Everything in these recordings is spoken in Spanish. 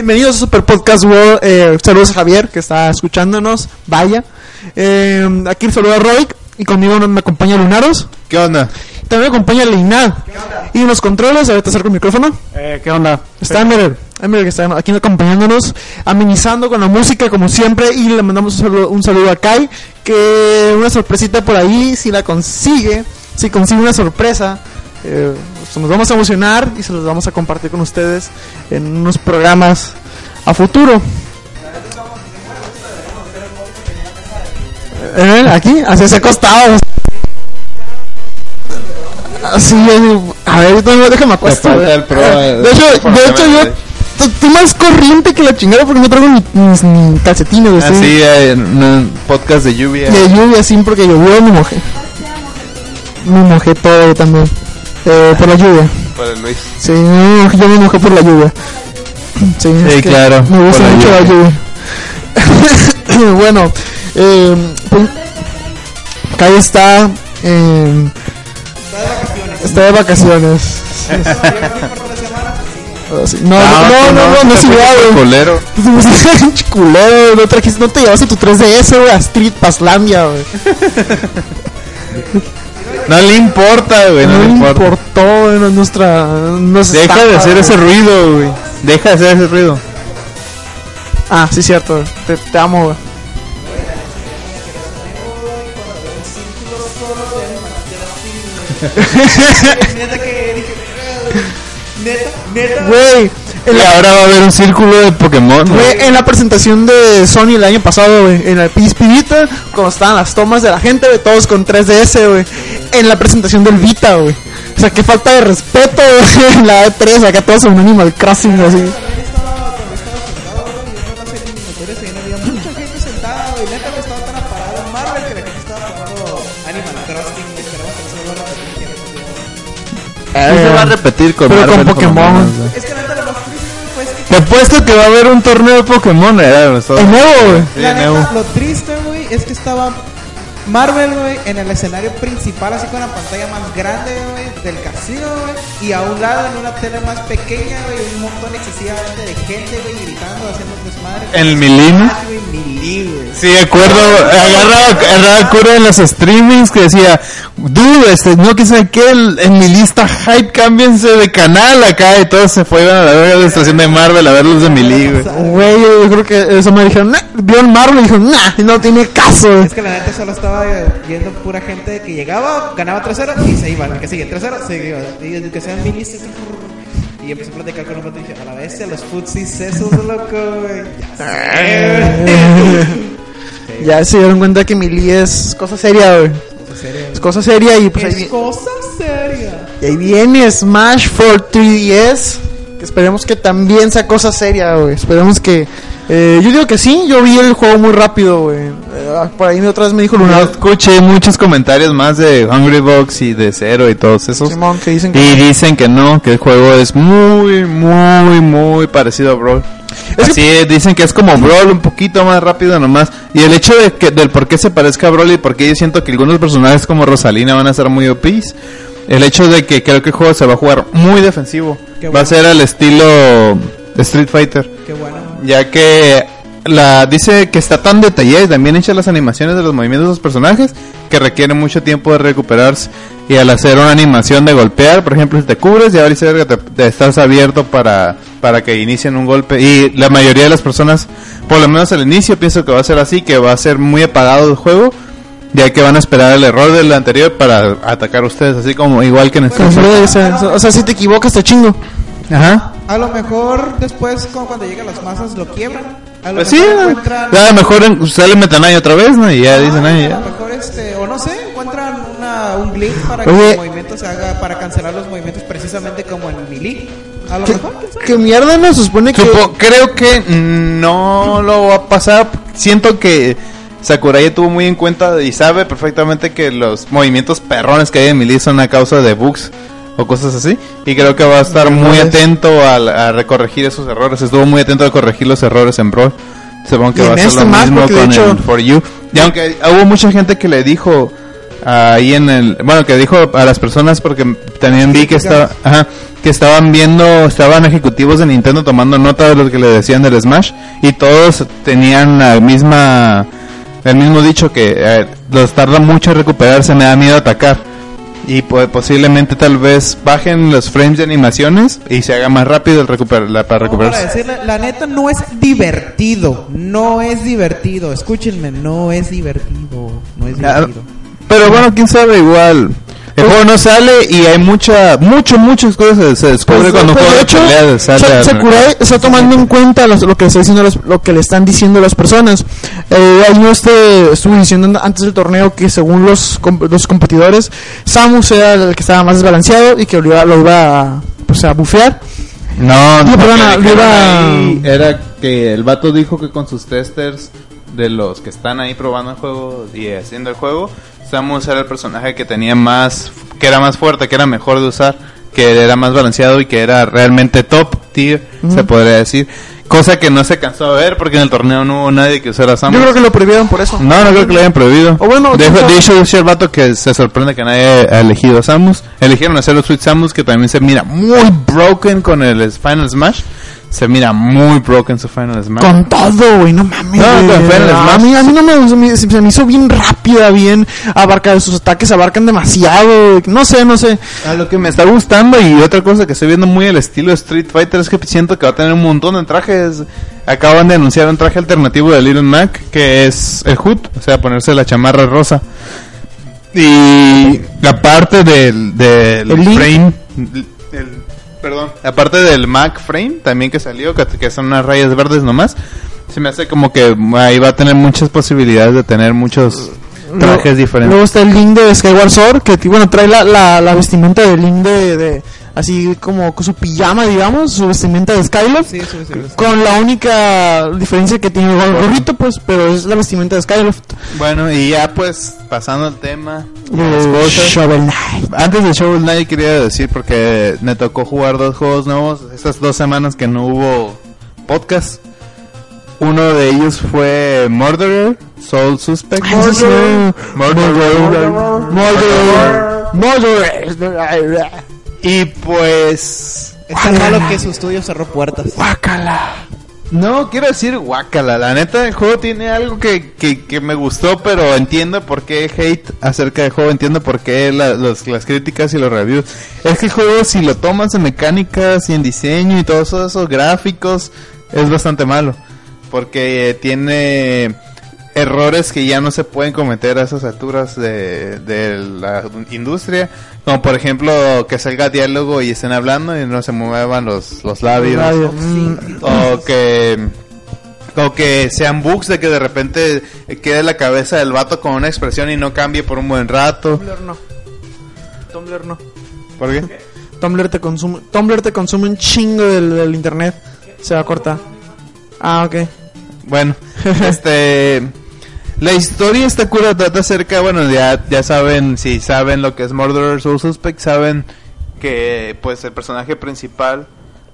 Bienvenidos a Super Podcast World. Eh, saludos a Javier que está escuchándonos. Vaya. Eh, aquí saludo a Roy y conmigo me acompaña Lunaros. ¿Qué onda? También me acompaña Leinad. Y en los controles, ahorita acerco el micrófono. Eh, ¿Qué onda? Está Emer, Emer que está aquí acompañándonos, amenizando con la música como siempre y le mandamos un saludo, un saludo a Kai, que una sorpresita por ahí, si la consigue, si consigue una sorpresa, eh, pues nos vamos a emocionar y se los vamos a compartir con ustedes en unos programas a futuro. Eh, aquí, así se acostado. Así, a ver, déjame pro, eh, de hecho, de hecho yo estoy más corriente que la chingada porque no traigo ni, mis ni calcetines. Así, eh, en un podcast de lluvia. de lluvia, así porque llovió me mojé. Me mojé todo también. Eh, por la lluvia. Para Luis. Sí, no, yo me mojé por la lluvia. Sí, es Sí, que claro, Me gusta la mucho la lluvia. bueno, eh, pues, Kai está. Eh, está de vacaciones. Ah, sí. No, no, no, no, no, no, es igual. Pinche culero, no trajiste, no te llevaste tu 3DS, güey, a Street Paslandia, güey. No le importa, güey, no, No le importa. importó, güey, no- nuestra, nos Deja de hacer güey. ese ruido, güey. Deja de hacer ese ruido. Ah, sí, cierto, güey. Te, te amo, güey. Güey, en Y la, ahora va a haber un círculo de Pokémon. güey. güey, en la presentación de Sony el año pasado, güey, en el PSP Vita, cuando estaban las tomas de la gente, güey, todos con 3DS, güey, en la presentación del Vita, güey. O sea, qué falta de respeto, güey, en la E3, acá todos en un Animal Crossing, así. mucha gente sentada, güey. Neta, me estaba tan apagado en Marvel que la gente estaba jugando Animal Crossing, güey. Esperamos que no se vuelva a repetir. Sí se va a repetir con Pero con Marvel, lo Pokémon. Te apuesto que va a haber un torneo de Pokémon. eh, eso. Es nuevo, güey. Sí, La nuevo. neta, lo triste, güey, es que estaba Marvel, güey, en el escenario principal, así con la pantalla más grande, güey, del casino, güey. Y a un lado, en una tele más pequeña, güey, un montón excesivamente de gente, güey, gritando, haciendo desmadre. ¿En el? Ah, Milí, güey. Sí, de acuerdo, agarraba, agarraba cura en los streamings que decía, dude, este, no que sé qué, el- en mi lista hype, cámbiense de canal acá, y todos se fueron a la verga de la estación de Marvel a ver los de Milí, güey. Güey, yo creo que eso me dijeron, nah, vio el Marvel y dijo, nah, no tiene caso. Es que la neta solo estaba eh, viendo pura gente que llegaba, ganaba 3-0 y se iba. El que sigue 3-0, se iba. Y el que sean. Y empecé a platicar con un vato y dije, a la bestia, los futsis esos, loco, güey. Ya se dieron cuenta que Mili es cosa seria, güey. Cosa seria, Es cosa seria y pues ahí, Es cosa seria. y ahí viene Smash for 3DS. Que esperemos que también sea cosa seria, güey. Esperemos que... eh, yo digo que sí, yo vi el juego muy rápido, güey. Eh, por ahí otra vez me dijo Yo Lunar. escuché muchos comentarios más de Hungry Box y de Zero y todos esos. Simón, que dicen que... Y dicen que no, que el juego es muy, muy, muy parecido a Brawl. Es que- es, dicen que es como Brawl, un poquito más rápido nomás. Y el hecho de que, del por qué se parezca a Brawl y por qué yo siento que algunos personajes como Rosalina van a ser muy OPs. El hecho de que creo que el juego se va a jugar muy defensivo. Va a ser al estilo Street Fighter. Qué bueno. Ya que la dice que está tan detallada y también hecha las animaciones de los movimientos de los personajes que requiere mucho tiempo de recuperarse. Y al hacer una animación de golpear, por ejemplo, si te cubres, ya vale que te, te estás abierto para, para que inicien un golpe. Y la mayoría de las personas, por lo menos al inicio, pienso que va a ser así, que va a ser muy apagado el juego. Ya que van a esperar el error del anterior para atacar a ustedes, así como igual que en ser. O sea, si te equivocas te chingo. Ajá. A lo mejor después, como cuando llegan las masas, lo quiebran. A lo Pues sí, mejor encuentran. ya a lo mejor en- sale Metanay otra vez, ¿no? Y ya dicen, Ah, ay, a ya. lo mejor este, o no sé, encuentran una, un glitch para Oye. que el movimiento se haga, para cancelar los movimientos precisamente como en Melee. A lo ¿Qué, mejor, qué mierda no se supone que... Supo- creo que no lo va a pasar. Siento que Sakurai tuvo muy en cuenta y sabe perfectamente que los movimientos perrones que hay en Melee son a causa de bugs o cosas así. Y creo que va a estar muy atento al- a, recorregir esos errores. Estuvo muy atento a corregir los errores en Brawl. Supongo que Y va a ser este lo más, mismo con hecho- el For You. Y aunque hubo mucha gente que le dijo ahí en el bueno que dijo a las personas porque también vi que estaba ajá, que estaban viendo estaban ejecutivos de Nintendo tomando nota de lo que le decían del Smash y todos tenían la misma el mismo dicho que eh, los tarda mucho en recuperarse me da miedo atacar y pues, posiblemente tal vez bajen los frames de animaciones y se haga más rápido el recuper la, para No, para recuperarse decirle, la neta no es divertido. No es divertido. Escúchenme, no es divertido. No es Ah, divertido. Pero bueno, quién sabe, igual. El juego no sale y hay mucha, mucho, muchas cosas que se descubre Pues, cuando pues, juego de hecho, pelea sale. Sa- al- Sakurai está tomando en cuenta los- lo que está diciendo los- lo que le están diciendo las personas. Eh, ahí no este, estuve diciendo antes del torneo que según los, los competidores, Samus era el que estaba más desbalanceado y que lo iba, lo iba a, pues, a bufear. No, No, lo perdona, que lo iba- ahí era que el vato dijo que con sus testers de los que están ahí probando el juego y haciendo el juego, Samus era el personaje que tenía más, que era más fuerte, que era mejor de usar, que era más balanceado y que era realmente top tier, se podría decir. Cosa que no se cansó de ver porque en el torneo no hubo nadie que usara Samus. Yo creo que lo prohibieron por eso. No, no creo que lo hayan prohibido. O bueno, de, hecho, el vato que se sorprende que nadie ha elegido a Samus. Eligieron hacer los Sweet Samus, que también se mira muy broken con el Final Smash. Se mira muy broken su Final Smash. Con todo, güey, no mames. No, con Final a, Smash. mí, a mí no me, se me, se me hizo bien rápida, bien abarca sus ataques abarcan demasiado. No sé, no sé. A lo que me está gustando y otra cosa que estoy viendo muy el estilo Street Fighter es que siento que va a tener un montón de trajes. Acaban de anunciar un traje alternativo de Little Mac que es el hood, o sea, ponerse la chamarra rosa. Y aparte del, del El frame, perdón, aparte del Mac frame también que salió, que, que son unas rayas verdes nomás, se me hace como que ahí va a tener muchas posibilidades de tener muchos trajes Luego- diferentes. Luego está el Link de Skyward Sword, que bueno, trae la, la, la vestimenta del Link de, de- así como con su pijama, digamos, su vestimenta de Skyloft. Sí, sí, sí. Con la única diferencia que tiene el gorrito, pues, pero es la vestimenta de Skyloft. Bueno, y ya pues pasando al tema de De cosas. Shovel Knight. Antes del Shovel Knight quería decir porque me tocó jugar dos juegos nuevos estas dos semanas que no hubo podcast. Uno de ellos fue Murderer, Soul Suspect. Ah, sí, sí. Murderer. Murderer. Murderer. Y pues Es tan malo que su estudio cerró puertas. Guácala. No, quiero decir guacala. La neta, el juego tiene algo que, que, que me gustó, pero entiendo por qué hate acerca del juego. Entiendo por qué la- los- las críticas y los reviews. Es que el juego, si lo tomas en mecánicas y en diseño y todos esos gráficos, es bastante malo. Porque eh, tiene errores que ya no se pueden cometer a esas alturas de, de la industria. Como por ejemplo, que salga diálogo y estén hablando y no se muevan los, los labios. Mm. O que o que sean bugs de que de repente quede la cabeza del vato con una expresión y no cambie por un buen rato. Tumblr no. Tumblr no. ¿Por qué? Tumblr te consume, Tumblr te consume un chingo del, del internet. Se va a cortar. Ah, ok. Bueno, este la historia está cura trata acerca, bueno, ya ya saben, si saben lo que es Murderer Soul Suspect, saben que pues el personaje principal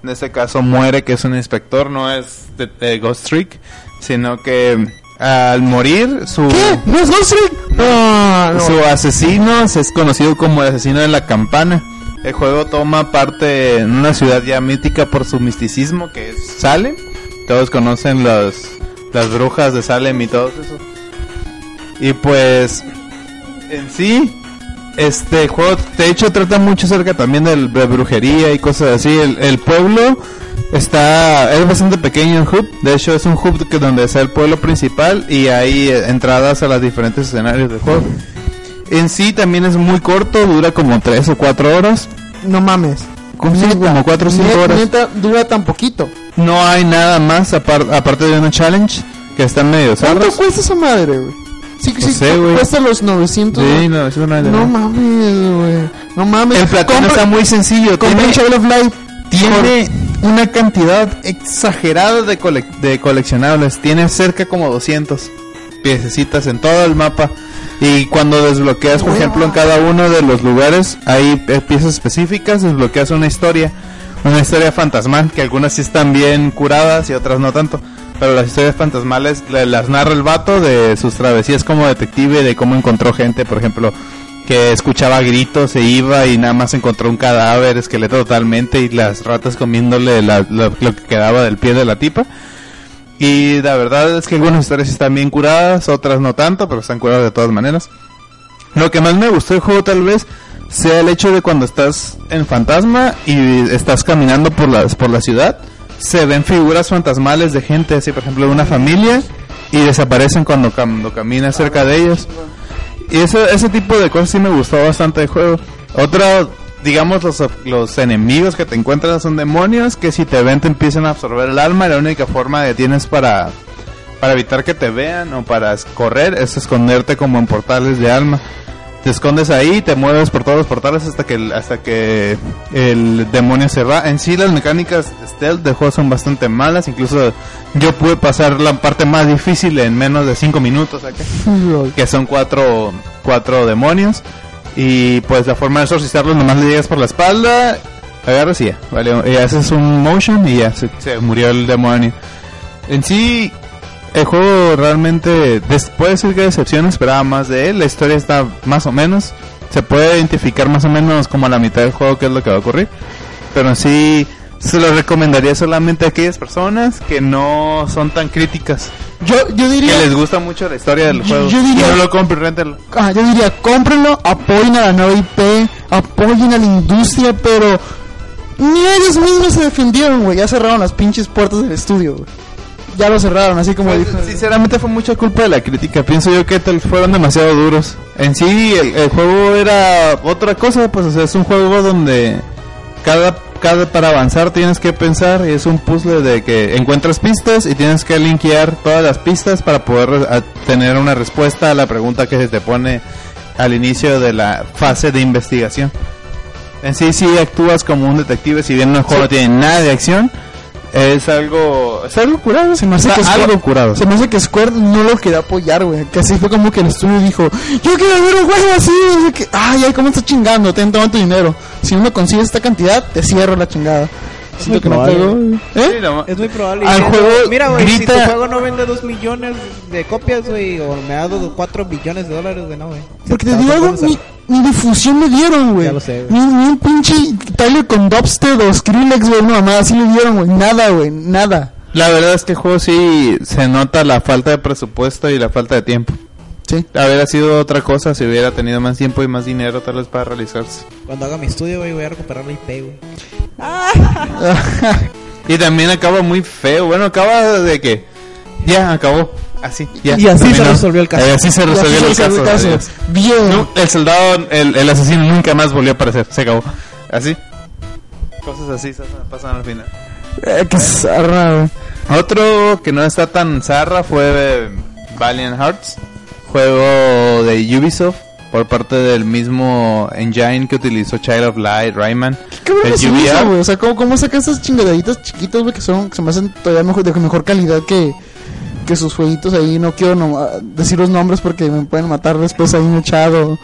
en este caso muere, que es un inspector, no es de, de Ghost Trick, sino que al morir su ¿Qué? ¿No es Ghost Trick? No, no. Su asesino es conocido como el asesino de la campana. El juego toma parte en una ciudad ya mítica por su misticismo que es Salem. Todos conocen las, las brujas de Salem y todo eso. Y pues en sí este juego de hecho trata mucho acerca también del- de brujería y cosas así. El, el pueblo está es bastante pequeño el hub. De hecho es un hub que donde está el pueblo principal y hay eh, entradas a los diferentes escenarios del juego. En sí también es muy corto, dura como 3 o 4 horas. No mames. Como, sí, como 4 o 5 Net- horas. Neta, dura tan poquito. No hay nada más apar- aparte de una challenge que están medio ¿Cuánto cuesta esa madre, güey? Sí, No sí, sé, güey. cuesta los 900. Sí, no, eso no mames, güey. No mames. El Compra- está muy sencillo. Tiene, Child of Light. tiene una cantidad exagerada de, cole- de coleccionables. Tiene cerca como 200 piececitas en todo el mapa. Y cuando desbloqueas, por ejemplo, en cada uno de los lugares, hay piezas específicas, desbloqueas una historia. Una historia fantasmal, que algunas sí están bien curadas y otras no tanto. Pero las historias fantasmales le- las narra el vato de sus travesías como detective, de cómo encontró gente, por ejemplo, que escuchaba gritos, se iba y nada más encontró un cadáver, esqueleto totalmente y las ratas comiéndole la- lo, que quedaba del pie de la tipa. Y la verdad es que algunas historias están bien curadas, otras no tanto, pero están curadas de todas maneras. Lo que más me gustó del juego tal vez sea el hecho de cuando estás en fantasma y estás caminando por la, por la ciudad, se ven figuras fantasmales de gente, así por ejemplo de una familia, y desaparecen cuando, cam- cuando caminas cerca de ellos. Y ese, ese tipo de cosas sí me gustó bastante del juego. Otra, digamos, los, los enemigos que te encuentras son demonios que si te ven te empiezan a absorber el alma. La única forma que tienes para, para evitar que te vean o para correr es esconderte como en portales de alma. Te escondes ahí, te mueves por todos los portales hasta que el, hasta que el demonio se va. En sí las mecánicas stealth del juego son bastante malas, incluso yo pude pasar la parte más difícil en menos de 5 minutos acá que son cuatro, cuatro demonios. Y pues la forma de exorcizarlos nomás le llegas por la espalda, agarras y ya, vale, y haces un motion y ya se, se murió el demonio. En sí, el juego realmente, puede decir que decepción, esperaba más de él, la historia está más o menos, se puede identificar más o menos como a la mitad del juego qué es lo que va a ocurrir, pero sí se lo recomendaría solamente a aquellas personas que no son tan críticas, Yo, yo que diría, les gusta mucho la historia del Yo- juego. yo diría- no lo compren, réntenlo. ah, yo diría, cómprenlo, apoyen a la nueva IP, apoyen a la industria, pero ni ellos mismos se defendieron, güey. Ya cerraron las pinches puertas del estudio, güey. Ya lo cerraron, así como Pues, dijo. sinceramente fue mucha culpa de la crítica. Pienso yo que tal fueron demasiado duros. En sí, el, el juego era otra cosa, pues o sea, es un juego donde cada, cada para avanzar tienes que pensar y es un puzzle de que encuentras pistas y tienes que linkear todas las pistas para poder a- tener una respuesta a la pregunta que se te pone al inicio de la fase de investigación. En sí, sí actúas como un detective, si bien el juego no tiene nada de acción. Es algo, es algo curado. Se me hace que Está Square- algo curado. Se me hace que Square no lo quería apoyar, güey. Que así fue como que el estudio dijo, yo quiero ver un juego así. qué. Ay, ay, ¿cómo estás chingando? Ten, toma tu dinero. Si no me consigues esta cantidad, te cierro la chingada. Siento muy que no. ¿Eh? Sí, no, Es muy probable. Al juego Mira, güey, si tu grita- juego no vende 2 millones de copias, güey, o me ha dado 4 billones de dólares, güey, no, güey. Porque te digo algo, ni, difusión le dieron, güey. Ya lo sé, güey. Ni, ni un pinche Tyler con Dubstep o Skrillex, güey, no, mamá, así le dieron, güey. Nada, güey, nada. La verdad es que el juego sí se nota la falta de presupuesto y la falta de tiempo. Sí. Habría sido otra cosa si hubiera tenido más tiempo y más dinero tal vez para realizarse. Cuando haga mi estudio, güey, voy a recuperar la IP, güey. Y también acaba muy feo. Bueno, acaba de que ya acabó. Así, ya. Y así se terminó. resolvió el caso. Eh, así se Y así resolvió el se resolvió caso. adiós. Bien. No, el soldado, el, el asesino nunca más volvió a aparecer. Se acabó. Así. Cosas así se pasan al final. Eh, qué zarra, güey. Otro que no está tan zarra fue eh, Valiant Hearts, juego de Ubisoft por parte del mismo engine que utilizó Child of Light, Rayman. ¿Qué el es güey? O sea, ¿cómo, cómo sacan esas chingadaditas chiquitas, güey, que son, que se me hacen todavía mejor, de mejor calidad que, que sus jueguitos ahí? No quiero no- decir los nombres porque me pueden matar después ahí en el chat o,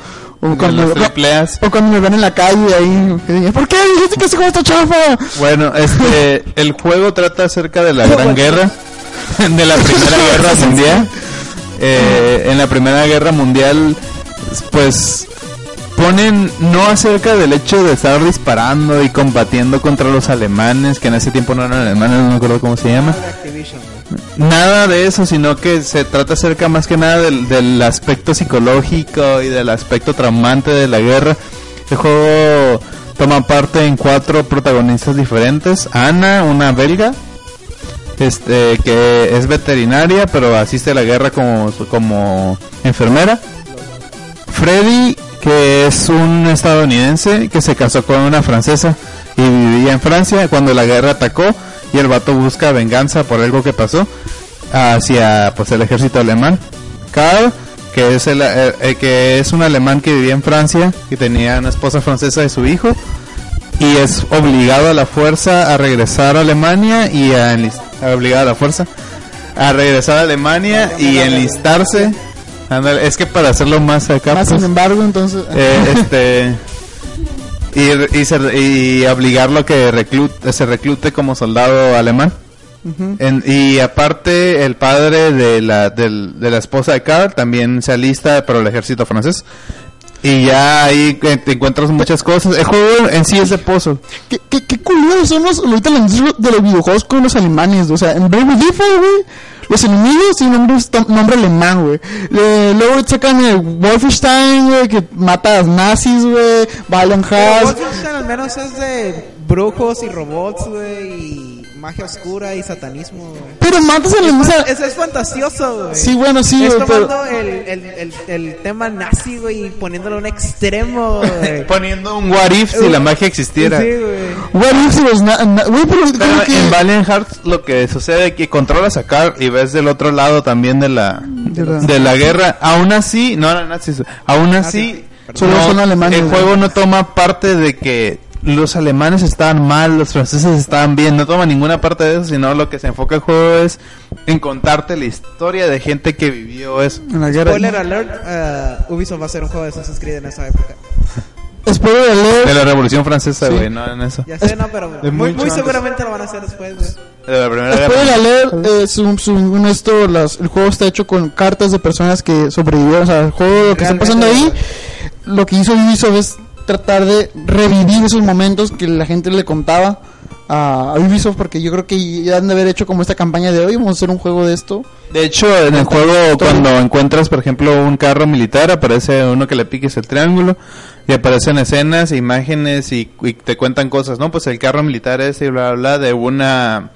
cuando, As. o cuando me ven en la calle ahí. ¿Por qué dijiste que ese juego está chafa? Bueno, este, el juego trata acerca de la Gran Guerra, de la Primera Guerra Mundial. Eh, en la Primera Guerra Mundial, pues ponen no acerca del hecho de estar disparando y combatiendo contra los alemanes, que en ese tiempo no eran alemanes, no me acuerdo cómo se llama. Nada de eso, sino que se trata acerca más que nada del, del aspecto psicológico y del aspecto traumante de la guerra. El juego toma parte en cuatro protagonistas diferentes. Ana, una belga, este que es veterinaria, pero asiste a la guerra como, como enfermera. Freddy, que es un estadounidense que se casó con una francesa y vivía en Francia cuando la guerra atacó y el vato busca venganza por algo que pasó hacia pues el ejército alemán. Carl, que es el, eh, eh, que es un alemán que vivía en Francia y tenía una esposa francesa y su hijo y es obligado a la fuerza a regresar a Alemania y a obligado a la fuerza a regresar a Alemania y enlistarse. Es que para hacerlo más acá Más pues, sin embargo, entonces... eh, este y, y, se- y obligarlo a que reclute, se reclute como soldado alemán. En- y aparte el padre de la, del- de la esposa de Carl también se alista para el ejército francés. Y ya ahí eh, te encuentras muchas cosas. El juego en sí es de pozo. ¿Qué, qué, qué curiosos son los, ahorita de los videojuegos con los alemanes, o sea, en Bravely Default, güey, los enemigos tienen nombre, nombre alemán, güey. Eh, luego sacan el Wolfenstein, güey, que mata a los nazis, güey, Hearts. Wolfenstein al menos es de brujos y robots, güey, y magia oscura y satanismo, güey. Pero matas a los o sea, Eso es fantasioso, güey. Sí, bueno, sí, es güey, pero... tomando el, el, el, el tema nazi, güey, y poniéndolo a un extremo, güey. Poniendo un what if si la magia existiera. Sí, güey. What if it was na- na- Güey, pero Pero como que... en Valiant Hearts lo que sucede es que controlas a Carl y ves del otro lado también de la De la- de la guerra. Aún así, no eran nazis. Aún así, Solo no- son alemanes, El güey. juego no toma parte de que los alemanes estaban mal, los franceses estaban bien. No toma ninguna parte de eso, sino lo que se enfoca el juego es en contarte la historia de gente que vivió eso. En la guerra... Spoiler alert, uh, Ubisoft va a hacer un juego de Assassin's Creed en esa época. Spoiler alert. De la Revolución Francesa, Sí. güey, no en eso. Ya sé, no, pero muy, muy seguramente lo van a hacer después, güey. De la Spoiler alert, eh, su- según esto, las, el juego está hecho con cartas de personas que sobrevivieron. O sea, el juego, lo que está pasando ahí, lo que hizo Ubisoft es tratar de revivir esos momentos que la gente le contaba a, Ubisoft, porque yo creo que ya han de haber hecho como esta campaña de hoy, vamos a hacer un juego de esto. De hecho, en el juego, cuando encuentras, por ejemplo, un carro militar, aparece uno que le piques el triángulo y aparecen escenas, imágenes y, y te cuentan cosas, ¿no? Pues el carro militar ese y bla, bla, bla, de una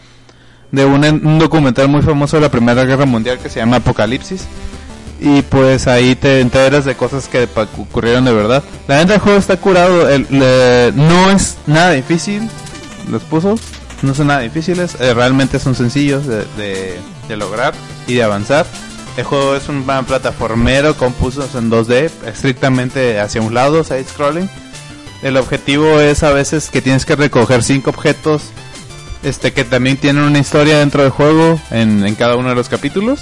de una- un documental muy famoso de la Primera Guerra Mundial que se llama Apocalipsis. Y pues ahí te enteras de cosas que ocurrieron de verdad. La neta del juego está curado, el- no es nada difícil, los puso, no son nada difíciles, eh, realmente son sencillos de, de- lograr y de avanzar. El juego es un plataformero con puzzles en 2D, estrictamente hacia un lado, side scrolling. El objetivo es a veces que tienes que recoger cinco objetos este que también tienen una historia dentro del juego en, en cada uno de los capítulos.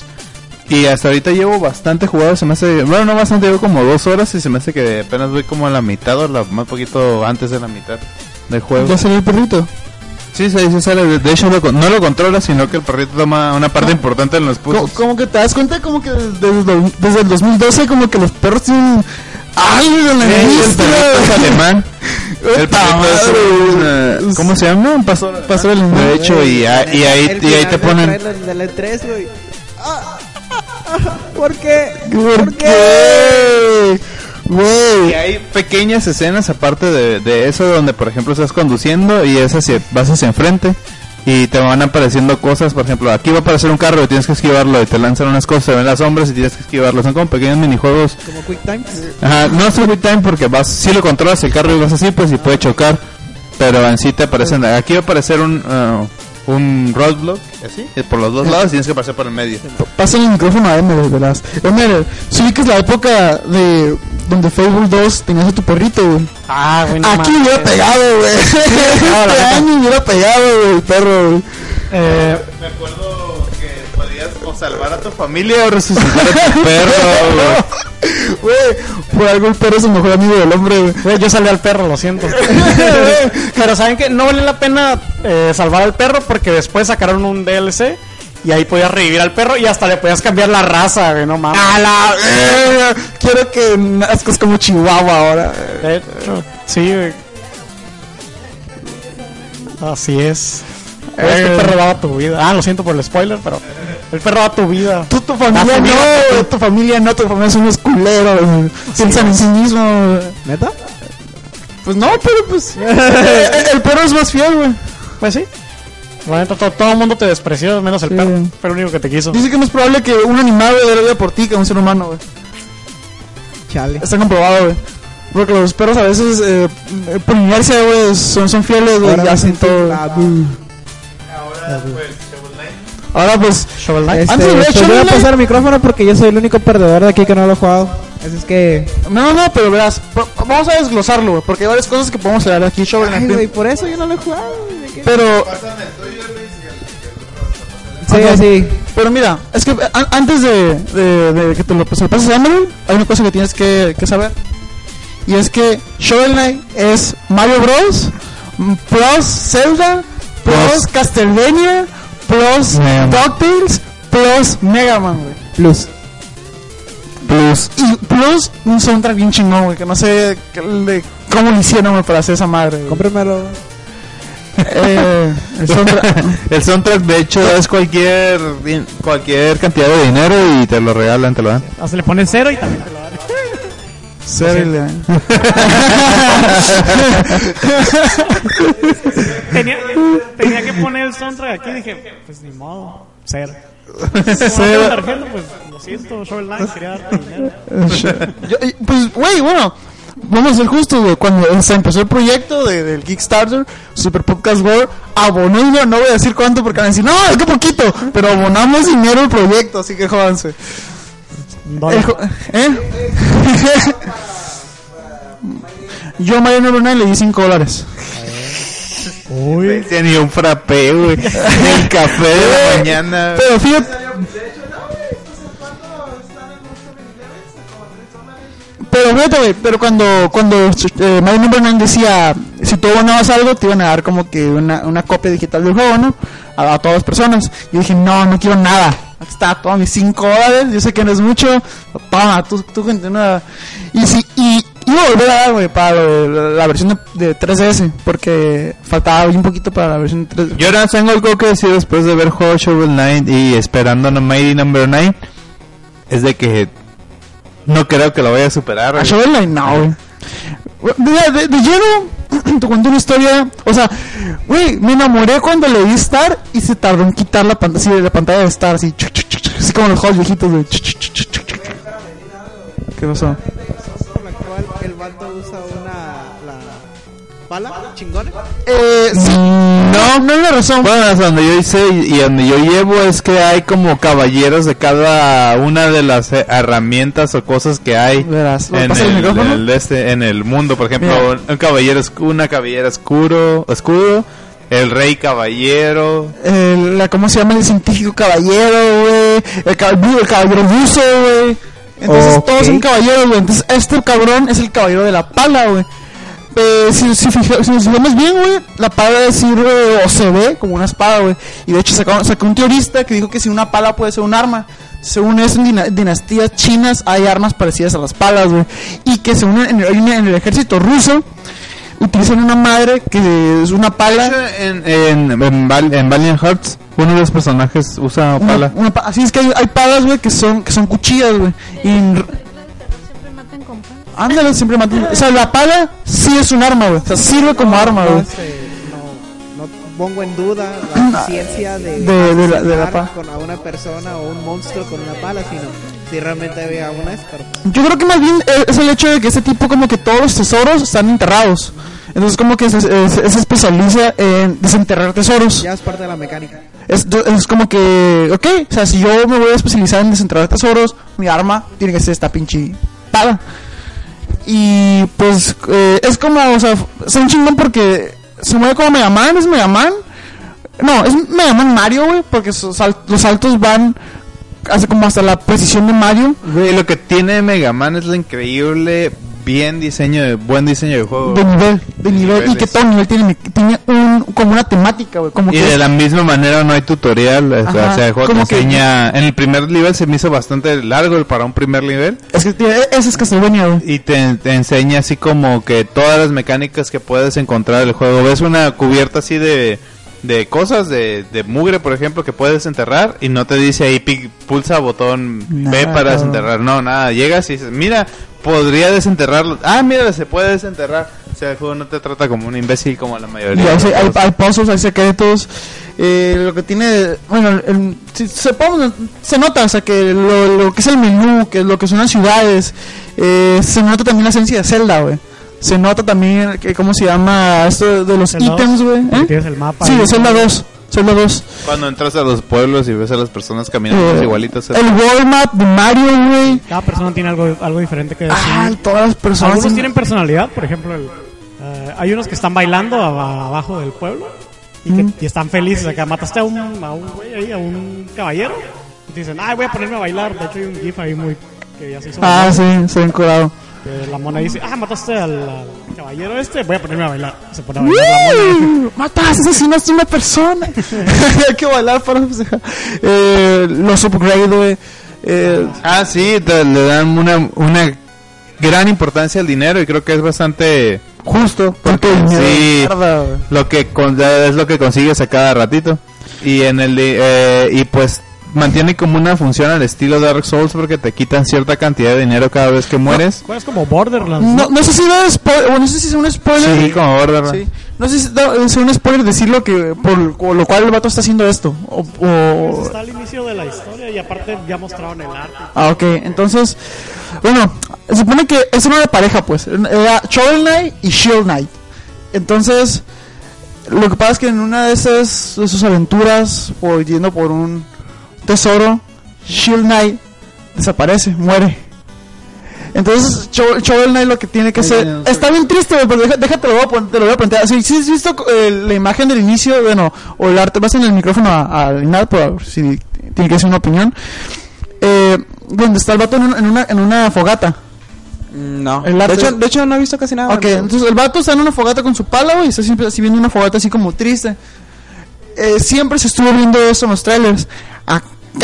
Y hasta ahorita llevo bastante jugado, se me hace, bueno, no bastante, llevo como dos horas y se me hace que apenas voy como a la mitad o la, más poquito antes de la mitad del juego. Ya salió el perrito. Sí, sí, sí sale, de de hecho lo no lo controla, sino que el perrito toma una parte importante en los puzzles. Como que te das cuenta como que desde, desde- el 2012 como que los perros tienen algo en la Eh, el industria. perrito es alemán. El perrito es madre, un, güey. ¿Cómo se llama? Un pastor, Pastor alemán. De hecho, y, a- y ahí, y ahí te ponen... trailer De la 3, güey. Ah, ah, ah, ¿Por qué? ¿Por qué? Güey. Y hay pequeñas escenas aparte de, de eso donde por ejemplo estás conduciendo y es hacia, vas hacia enfrente y te van apareciendo cosas, por ejemplo, aquí va a aparecer un carro y tienes que esquivarlo y te lanzan unas cosas, te ven las sombras y tienes que esquivarlo, son como pequeños minijuegos. Como Quick Times. Ajá, no es quick time porque vas, si lo controlas el carro y vas así pues y puede chocar, pero en sí te aparecen, aquí va a aparecer un uh, un roadblock, así, eh, por los dos lados y tienes que pasar por el medio. Pasa el micrófono a Emer, verás. Emer, sí que es la época de donde Facebook 2 tenías a tu perrito, güey. Ah, güey, no Aquí mames. hubiera pegado, güey. Este año hubiera pegado, güey, el perro, güey. Eh, Me acuerdo salvar a tu familia o resucitar a tu perro, güey. Por algo el perro es el mejor amigo del hombre, güey. yo salvé al perro, lo siento. Pero saben que no vale la pena eh, salvar al perro porque después sacaron un DLC y ahí podías revivir al perro y hasta le podías cambiar la raza, güey, no mames. A la verga. Quiero que nazcas como Chihuahua ahora. Hecho, sí, güey. Así es. El perro daba tu vida. Ah, lo siento por el spoiler, pero el perro daba tu vida. Tú, tu familia no, tu familia no, tu familia son unos culeros, güey. Piensan en sí mismos, güey. ¿Neta? Pues no, pero pues. eh, el perro es más fiel, güey. Pues sí. Neta, todo, todo el mundo te despreció, menos el Sí. perro. Fue el único que te quiso. Dice que es más probable que un animal dé la vida por ti que un ser humano, güey. Chale. Está comprobado, güey. Porque los perros a veces, eh, eh, por inercia, güey, son, son fieles, güey, y hacen todo. Ahora pues, Shovel Knight. Este, Antes de ver pues voy a pasar el micrófono porque yo soy el único perdedor de aquí que no lo he jugado. Así es que. no, no, pero verás, vamos a desglosarlo, güey, porque hay varias cosas que podemos hablar aquí, Shovel Ay, güey, por eso yo no lo he jugado. Pero, Sí, Ajá. así. pero mira, es que eh, an- antes de, de- de que te lo, lo pases a Emerald, hay una cosa que tienes que, que saber. Y es que Shovel Knight es Mario Bros. m- plus Zelda plus Castlevania plus. DuckTales plus Mega Man, güey. Plus. Plus. Y Plus, un soundtrack bien chingón, güey, que no sé que le- cómo le hicieron, güey, para hacer esa madre. güey. Eh, el soundtrack. El soundtrack, de hecho, es cualquier cualquier cantidad de dinero y te lo regalan, te lo dan. Hasta le ponen cero y también te lo dan. Serio, tenía, tenía que poner el soundtrack aquí dije, pues ni modo, cero. Cero. Tarjeta, pues lo siento, Shovel Knight, quería darte dinero. Yo- y, pues, güey, bueno, vamos a ser justos, güey. Cuando se empezó el proyecto de- del Kickstarter, Super Podcast World, abonó dinero, no voy a decir cuánto porque van a decir, no, es que poquito, pero abonamos dinero al proyecto, así que jódanse. ¿Eh? Yo a Mario Nevernight le di 5 dólares. Uy, Ni un frappé, güey. Ni el café de la mañana. Pero fíjate. Pero fíjate, güey, pero cuando, cuando eh, Mario Neverland decía, si tú abonabas algo, te iban a dar como que una, una copia digital del juego, ¿no? A, a todas las personas. Y dije, no, no quiero nada. Aquí está, toma mis 5 dólares, yo sé que no es mucho, toma, tú, tú continúa. Y si, y iba a volver a dar, güey, para lo- la, la versión de, de 3DS, porque faltaba un poquito para la versión de 3DS. Yo ahora tengo algo que decir después de ver juego Shovel Knight y esperando a Mighty Number 9. Es de que no creo que lo vaya a superar. A. Shovel Knight, no, güey. De, de, de lleno, te cuento una historia. O sea, güey, me enamoré cuando le di Star y se tardó en quitar la pantalla, sí, la pantalla de Star, así, chuc, chuc, chuc, chuc, así como los juegos viejitos, chuc. ¿Qué pasó? El vato usa una. La pala chingona. Eh, sí, no, no es la razón. Bueno, hasta donde yo hice y, y donde yo llevo es que hay como caballeros de cada una de las eh, herramientas o cosas que hay Verás, ¿me en el el, micrófono? en el de este, en el mundo. Por ejemplo, Mira. un, caballero, escu- una caballera escuro, escudo, el rey caballero. El, la, ¿Cómo se llama el científico caballero, güey? El, cab- el caballero ruso, güey. Entonces todos son caballeros, güey. Entonces este cabrón es el caballero de la pala, güey. Eh, si, si, fija- si nos fijamos bien, güey, la pala sirve o se ve como una espada, güey. Y de hecho sacó, sacó un teorista que dijo que si una pala puede ser un arma. Según eso, en dina- dinastías chinas hay armas parecidas a las palas, güey. Y que según en el, en el ejército ruso utilizan una madre que es una pala. en, en, en, en Valiant Hearts, uno de los personajes usa Una- pala. una pa- así es que hay, hay palas, güey, que son, que son cuchillas, güey. Y en ándale, siempre matan. O sea, la pala sí es un arma, güey. O sea, sirve como arma, No, güey. este, no, no pongo en duda la ciencia de, De- de la- de la asesinar pa- con a una persona o un monstruo con una pala, sino si realmente había una es, pero Yo creo que más bien eh, es el hecho de que este tipo como que todos los tesoros están enterrados. Entonces como que se, se- se especializa en desenterrar tesoros. ya es parte de la mecánica. Es, es como que, ok, o sea, si yo me voy a especializar en desenterrar tesoros, mi arma tiene que ser esta pinche pala. Y pues eh, es como, o sea, es un chingón porque se mueve como Mega Man, es Mega Man. No, es Mega Man Mario, güey, porque los saltos van hace como hasta la precisión de Mario. Güey, lo que tiene Mega Man es la increíble bien diseño de buen diseño de juego. De nivel, de nivel, y que Niveles. todo nivel tiene, tiene un, como una temática, güey, como Y que de es- la misma manera no hay tutorial, o sea, o sea, el juego te como que- enseña, en el primer nivel se me hizo bastante largo para un primer nivel es que tiene, ese es Castlevania, güey. y te, te enseña así como que todas las mecánicas que puedes encontrar en el juego. Ves una cubierta así de, de cosas, de, de mugre por ejemplo, que puedes enterrar y no te dice ahí pulsa botón B para desenterrar, no, nada, llegas y dices, mira, podría desenterrarlo, ah, mira, se puede desenterrar. O sea, el juego no te trata como un imbécil como la mayoría. De hay, los hay, secretos. Eh, lo que tiene, bueno, el- si- se, pone- se nota, o sea, que lo, lo que es el menú, que lo que son las ciudades, eh, se nota también la esencia de Zelda, güey. Se nota también, que, ¿cómo se llama? Esto de los ítems, güey. ¿eh? Tienes el mapa. Sí, ahí. de Zelda 2. Zelda 2. Cuando entras a los pueblos y ves a las personas caminando Eh, igualitas. el World Map de Mario, güey. Cada persona tiene algo, algo diferente que decir. Ah, todas las personas. Algunos tienen personalidad, por ejemplo, el, eh, hay unos que están bailando abajo del pueblo y, que, y están felices. Acá mataste a un, a un güey ahí, a un caballero. Y te dicen, ay, voy a ponerme a bailar. De hecho, hay un GIF ahí muy. que ya se hizo. Ah, sí, se ven curado. Que la mona dice, ah, mataste al, al caballero este, voy a ponerme a bailar. Se pone a bailar la mona. Mataste, asesinaste a una persona. Hay que bailar para. Eh, los upgrade, güey. Eh, Ah, sí, te- le dan una, una gran importancia al dinero y creo que es bastante justo. Porque sí, lo que con- es lo que consigues a cada ratito. Y en el eh, y pues mantiene como una función al estilo Dark Souls porque te quitan cierta cantidad de dinero cada vez que mueres. Es como Borderlands. No, no sé si da bueno, no sé si es un spoiler. Sí, como Borderlands. Sí. No sé si es un spoiler decirlo que por, lo cual el vato está haciendo esto. O, o- está al inicio de la historia y aparte ya mostraron el arte. Ah, ok. Entonces, bueno, se supone que es una pareja, pues. Era Shovel Knight y Shield Knight. Entonces, lo que pasa es que en una de esas de sus aventuras, por yendo por un tesoro, Shield Knight desaparece, muere. Entonces, Shovel Knight lo que tiene que hacer. Está bien triste, pero deja- déjate, lo voy a, te lo voy a plantear. Si has visto eh, la imagen del inicio, bueno, o el arte, vas en el micrófono a- al Inad, por si tiene que hacer una opinión. Eh, donde está el vato en, un- en una, en una fogata. Mm, No. El De arte- hecho, de hecho, no he visto casi nada. Ok, entonces el vato está en una fogata con su pala, güey, y está siempre así viendo una fogata así como triste. Eh, siempre se estuvo viendo eso en los trailers.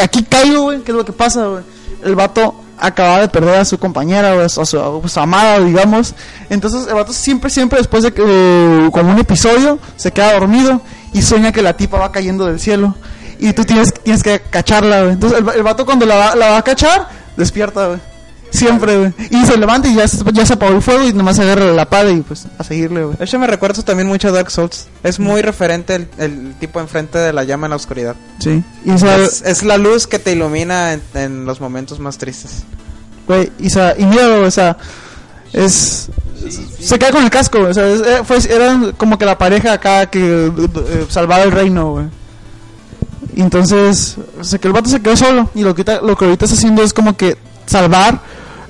Aquí caigo, güey, ¿qué es lo que pasa, güey? El vato acababa de perder a su compañera, güey, a su, a su- amada, digamos. Entonces el vato siempre, siempre después de que, eh, como un episodio, se queda dormido y sueña que la tipa va cayendo del cielo. Y tú tienes, tienes que cacharla, güey. Entonces el, el vato cuando la la va a cachar, despierta, güey. Siempre, güey. Y se levanta y ya, se- ya se apagó el fuego y nomás agarra la pala y pues a seguirle, güey. Hecho, me recuerdo también mucho a Dark Souls. Es muy referente el, el tipo enfrente de la llama en la oscuridad. Sí. Y, Es, es la luz que te ilumina en, en los momentos más tristes. güey, y, y güey, o sea, es... Se cae con el casco, o sea, es- eh, fue, eran como que la pareja acá que eh, salvaba el reino, güey. Y entonces, o sea, que el vato se quedó solo y lo que, lo que ahorita está haciendo es como que salvar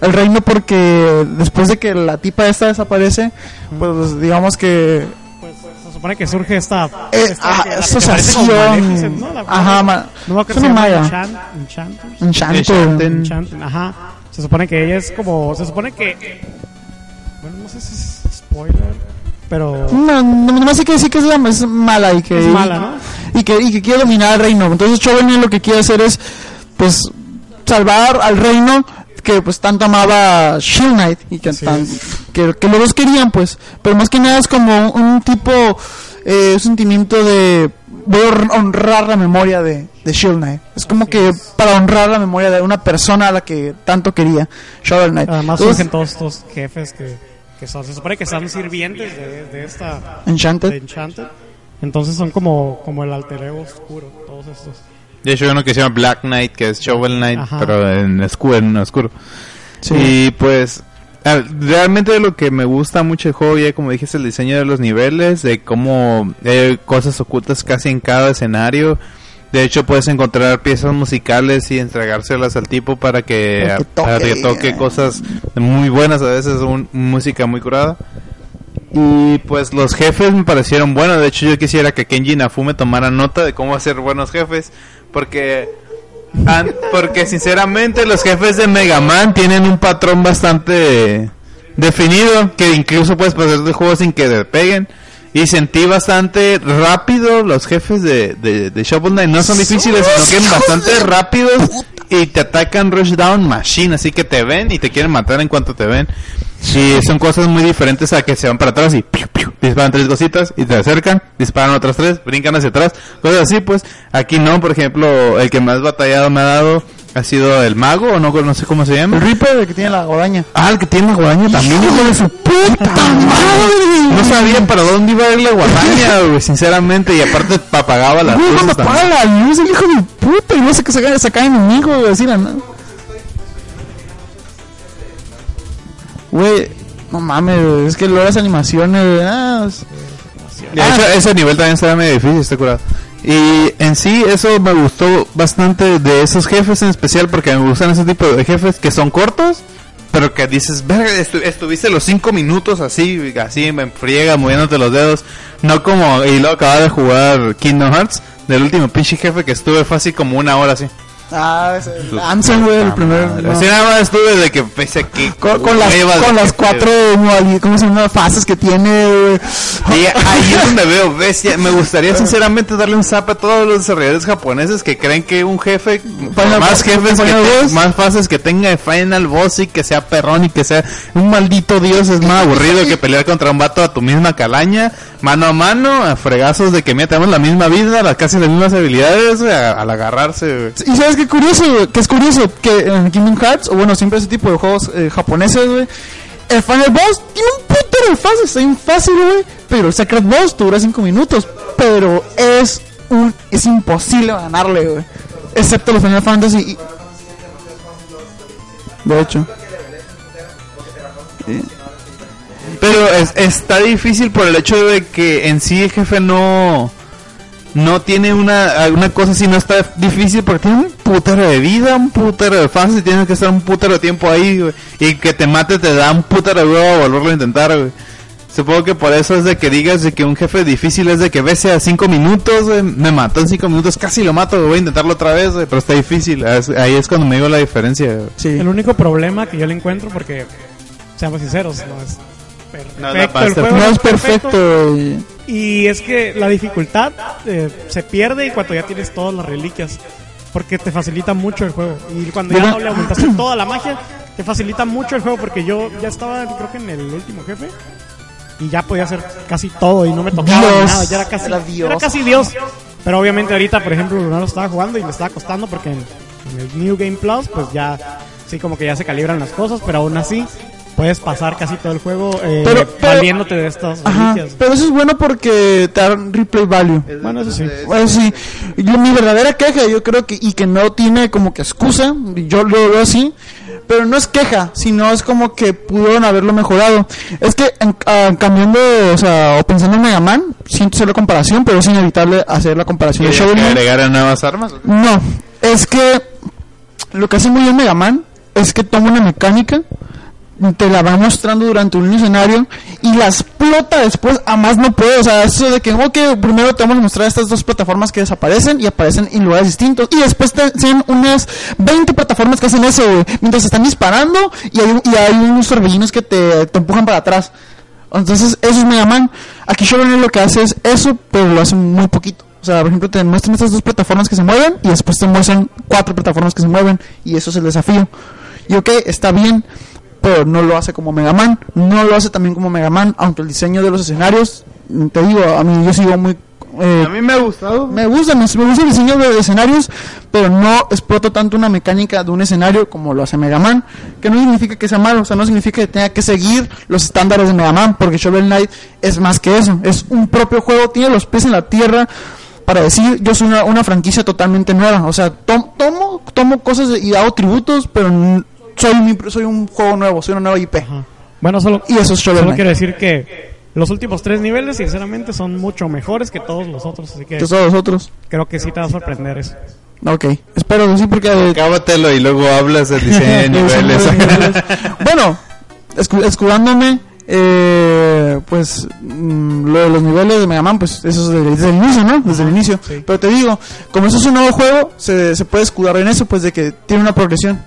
el reino porque después de que la tipa esta desaparece, pues digamos que Pues se supone que surge esta. eh, esta- ah, asociación. ¿no? Ajá, ma- No me acuerdo. Enchanten. Ajá. Se supone que ella es como. Se supone que. Bueno, no sé si es spoiler. Pero. No, no, nomás hay que decir que es, la- es mala y que Es mala, ¿no? y que y que quiere dominar el reino. Entonces Choven lo que quiere hacer es pues salvar al reino que pues tanto amaba Shield Knight y que, tan- que, que los dos querían pues, pero más que nada es como un, un tipo eh, un sentimiento de voy a hon- honrar la memoria de, de Shield Knight. Es como Así que es. para honrar la memoria de una persona a la que tanto quería Shovel Knight. Además Entonces, surgen todos estos jefes que, que son. Se supone que son sirvientes de, de esta. Enchanted. De Enchanted. Entonces son como, como el alter ego oscuro. Todos estos. De hecho, hay uno que se llama Black Knight, que es Shovel Knight, Ajá. pero en oscuro. En oscuro. Sí. Y pues, realmente lo que me gusta mucho el juego, ya como dije, es el diseño de los niveles, de cómo hay cosas ocultas casi en cada escenario. De hecho, puedes encontrar piezas musicales y entregárselas al tipo para que, que para que toque cosas muy buenas, a veces un- música muy curada. Y pues los jefes me parecieron buenos. De hecho, yo quisiera que Kenji Nafume tomara nota de cómo hacer buenos jefes. Porque, an- porque sinceramente los jefes de Mega Man tienen un patrón bastante definido. Que incluso puedes pasar el juego sin que te peguen. Y sentí bastante rápido los jefes de, de, de Shovel Knight. No son difíciles, sino que bastante rápidos. Y te atacan Rush Down Machine. Así que te ven y te quieren matar en cuanto te ven. Y son cosas muy diferentes a que se van para atrás y piu, disparan tres cositas y te acercan, disparan otras tres, brincan hacia atrás, cosas así, pues. Aquí no, por ejemplo, el que más batallado me ha dado ha sido el mago, o no, no sé cómo se llama. el Reaper el que tiene la guadaña. Ah, el que tiene la guadaña también, hijo de su puta madre. No sabía para dónde iba a ir la guadaña, güey, sinceramente, y aparte apagaba las Güey, luces apaga la luz, el hijo de puta, y no sé que saca, saca enemigo, güey, así la nada. Güey, no mames, güey, es que luego las animaciones, güey, ah, es- De hecho, ese nivel también estaba medio difícil, está curado. Y en sí, eso me gustó bastante de esos jefes en especial, porque me gustan ese tipo de jefes que son cortos, pero que dices, verga, estu- estuviste los cinco minutos así, así me friega, moviéndote los dedos. No como, y luego acababa de jugar Kingdom Hearts, del último pinche jefe que estuve fácil como una hora así. Ah, es el Ansem, güey, el primer. no. Así nada más estuve de que pese a que Con, con las, con las cuatro ¿cómo se llama? Fases que tiene, güey. Y ahí es donde veo bestia. Me gustaría sinceramente darle un zap a todos los desarrolladores japoneses que creen que un jefe, Final más Boss, jefes que te- Boss. más fases que tenga de Final Boss y que sea perrón y que sea un maldito dios es más aburrido que pelear contra un vato a tu misma calaña, mano a mano, a fregazos de que mira, tenemos la misma vida, las casi las mismas habilidades, a- al agarrarse. Y sabes qué curioso, que es curioso que en Kingdom Hearts, o bueno, siempre ese tipo de juegos eh, japoneses, el Final Boss tiene un putero de fases, está bien fácil, pero el Secret Boss dura 5 minutos, pero es un, es imposible ganarle, güey, excepto los Final Fantasy y... De hecho. Pero es- está difícil por el hecho de que en sí el jefe no no tiene una, una cosa así, no está difícil porque tiene un putero de vida, un putero de fase, y tienes que estar un putero de tiempo ahí, güey, y que te mate te da un putero de huevo volverlo a intentar, güey. Supongo que por eso es de que digas de que un jefe difícil es de que ves a cinco minutos, güey, me mató en cinco minutos, casi lo mato, voy a intentarlo otra vez, güey, pero está difícil, ahí es cuando me digo la diferencia. güey. Sí. El único problema que yo le encuentro, porque seamos sinceros, no es perfecto. No, la el pasta- juego No es perfecto. Y es que la dificultad eh, se pierde y cuando ya tienes todas las reliquias. Porque te facilita mucho el juego. Y cuando ya Mira. le aumentaste toda la magia, te facilita mucho el juego. Porque yo ya estaba, creo que en el último jefe. Y ya podía hacer casi todo. Y no me tocaba Dios. nada. Ya era casi, Era Dios. era casi Dios. Pero obviamente ahorita, por ejemplo, no lo estaba jugando y le estaba costando. Porque en, en el New Game Plus, pues ya. Sí, como que ya se calibran las cosas. Pero aún así, puedes pasar casi todo el juego eh, Pero- pero- valiéndote de estas Ajá, reliquias. pero eso es bueno porque te dan replay value. Bueno, eso sí. Bueno, sí. Yo- mi verdadera queja, yo creo que, y que no tiene como que excusa, yo lo veo así, pero no es queja, sino es como que pudieron haberlo mejorado. Es que en- ah, cambiando, o sea, o pensando en Mega Man, siento hacer la comparación, pero es inevitable hacer la comparación de ¿Quieres que Shovel Knight. agregar a nuevas armas? No, es que lo que hace muy bien Mega Man es que toma una mecánica, te la va mostrando durante un escenario y la explota después a más no puede. O sea, eso de que, ok, primero te vamos a mostrar estas dos plataformas que desaparecen y aparecen en lugares distintos. Y después te enseñan unas 20 plataformas que hacen eso. Mientras están disparando y hay, y hay unos torbellinos que te, empujan para atrás. Entonces, eso es Mega Man. Aquí Knight lo que hace es eso, pero lo hace muy poquito. O sea, por ejemplo, te muestran estas dos plataformas que se mueven y después te muestran cuatro plataformas que se mueven y eso es el desafío. Y ok, está bien, pero no lo hace como Mega Man. No lo hace también como Mega Man, aunque el diseño de los escenarios, te digo, a mí yo sigo muy... eh, A mí me ha gustado. me gusta, me, me gusta el diseño de, de escenarios, pero no exploto tanto una mecánica de un escenario como lo hace Mega Man, que no significa que sea malo, o sea, no significa que tenga que seguir los estándares de Mega Man, porque Shovel Knight es más que eso, es un propio juego, tiene los pies en la tierra para decir, yo soy una, una franquicia totalmente nueva, o sea, tom- tomo, tomo cosas y hago tributos, pero soy, mi- soy un juego nuevo, soy una nueva IP. Bueno, solo, Y eso es Shovel solo quiero decir que los últimos tres niveles, sinceramente, son mucho mejores que todos los otros. Así que Que todos los otros. creo que sí te va a sorprender eso. Ok, espero que sí, porque... Acábatelo y luego hablas del diseño de niveles. bueno, escu- escudándome, eh, pues mm, lo de los niveles de Mega Man, pues eso es desde, desde el inicio, ¿no? Desde el inicio. sí. Pero te digo, como eso es un nuevo juego, se, se puede escudar en eso, pues de que tiene una progresión.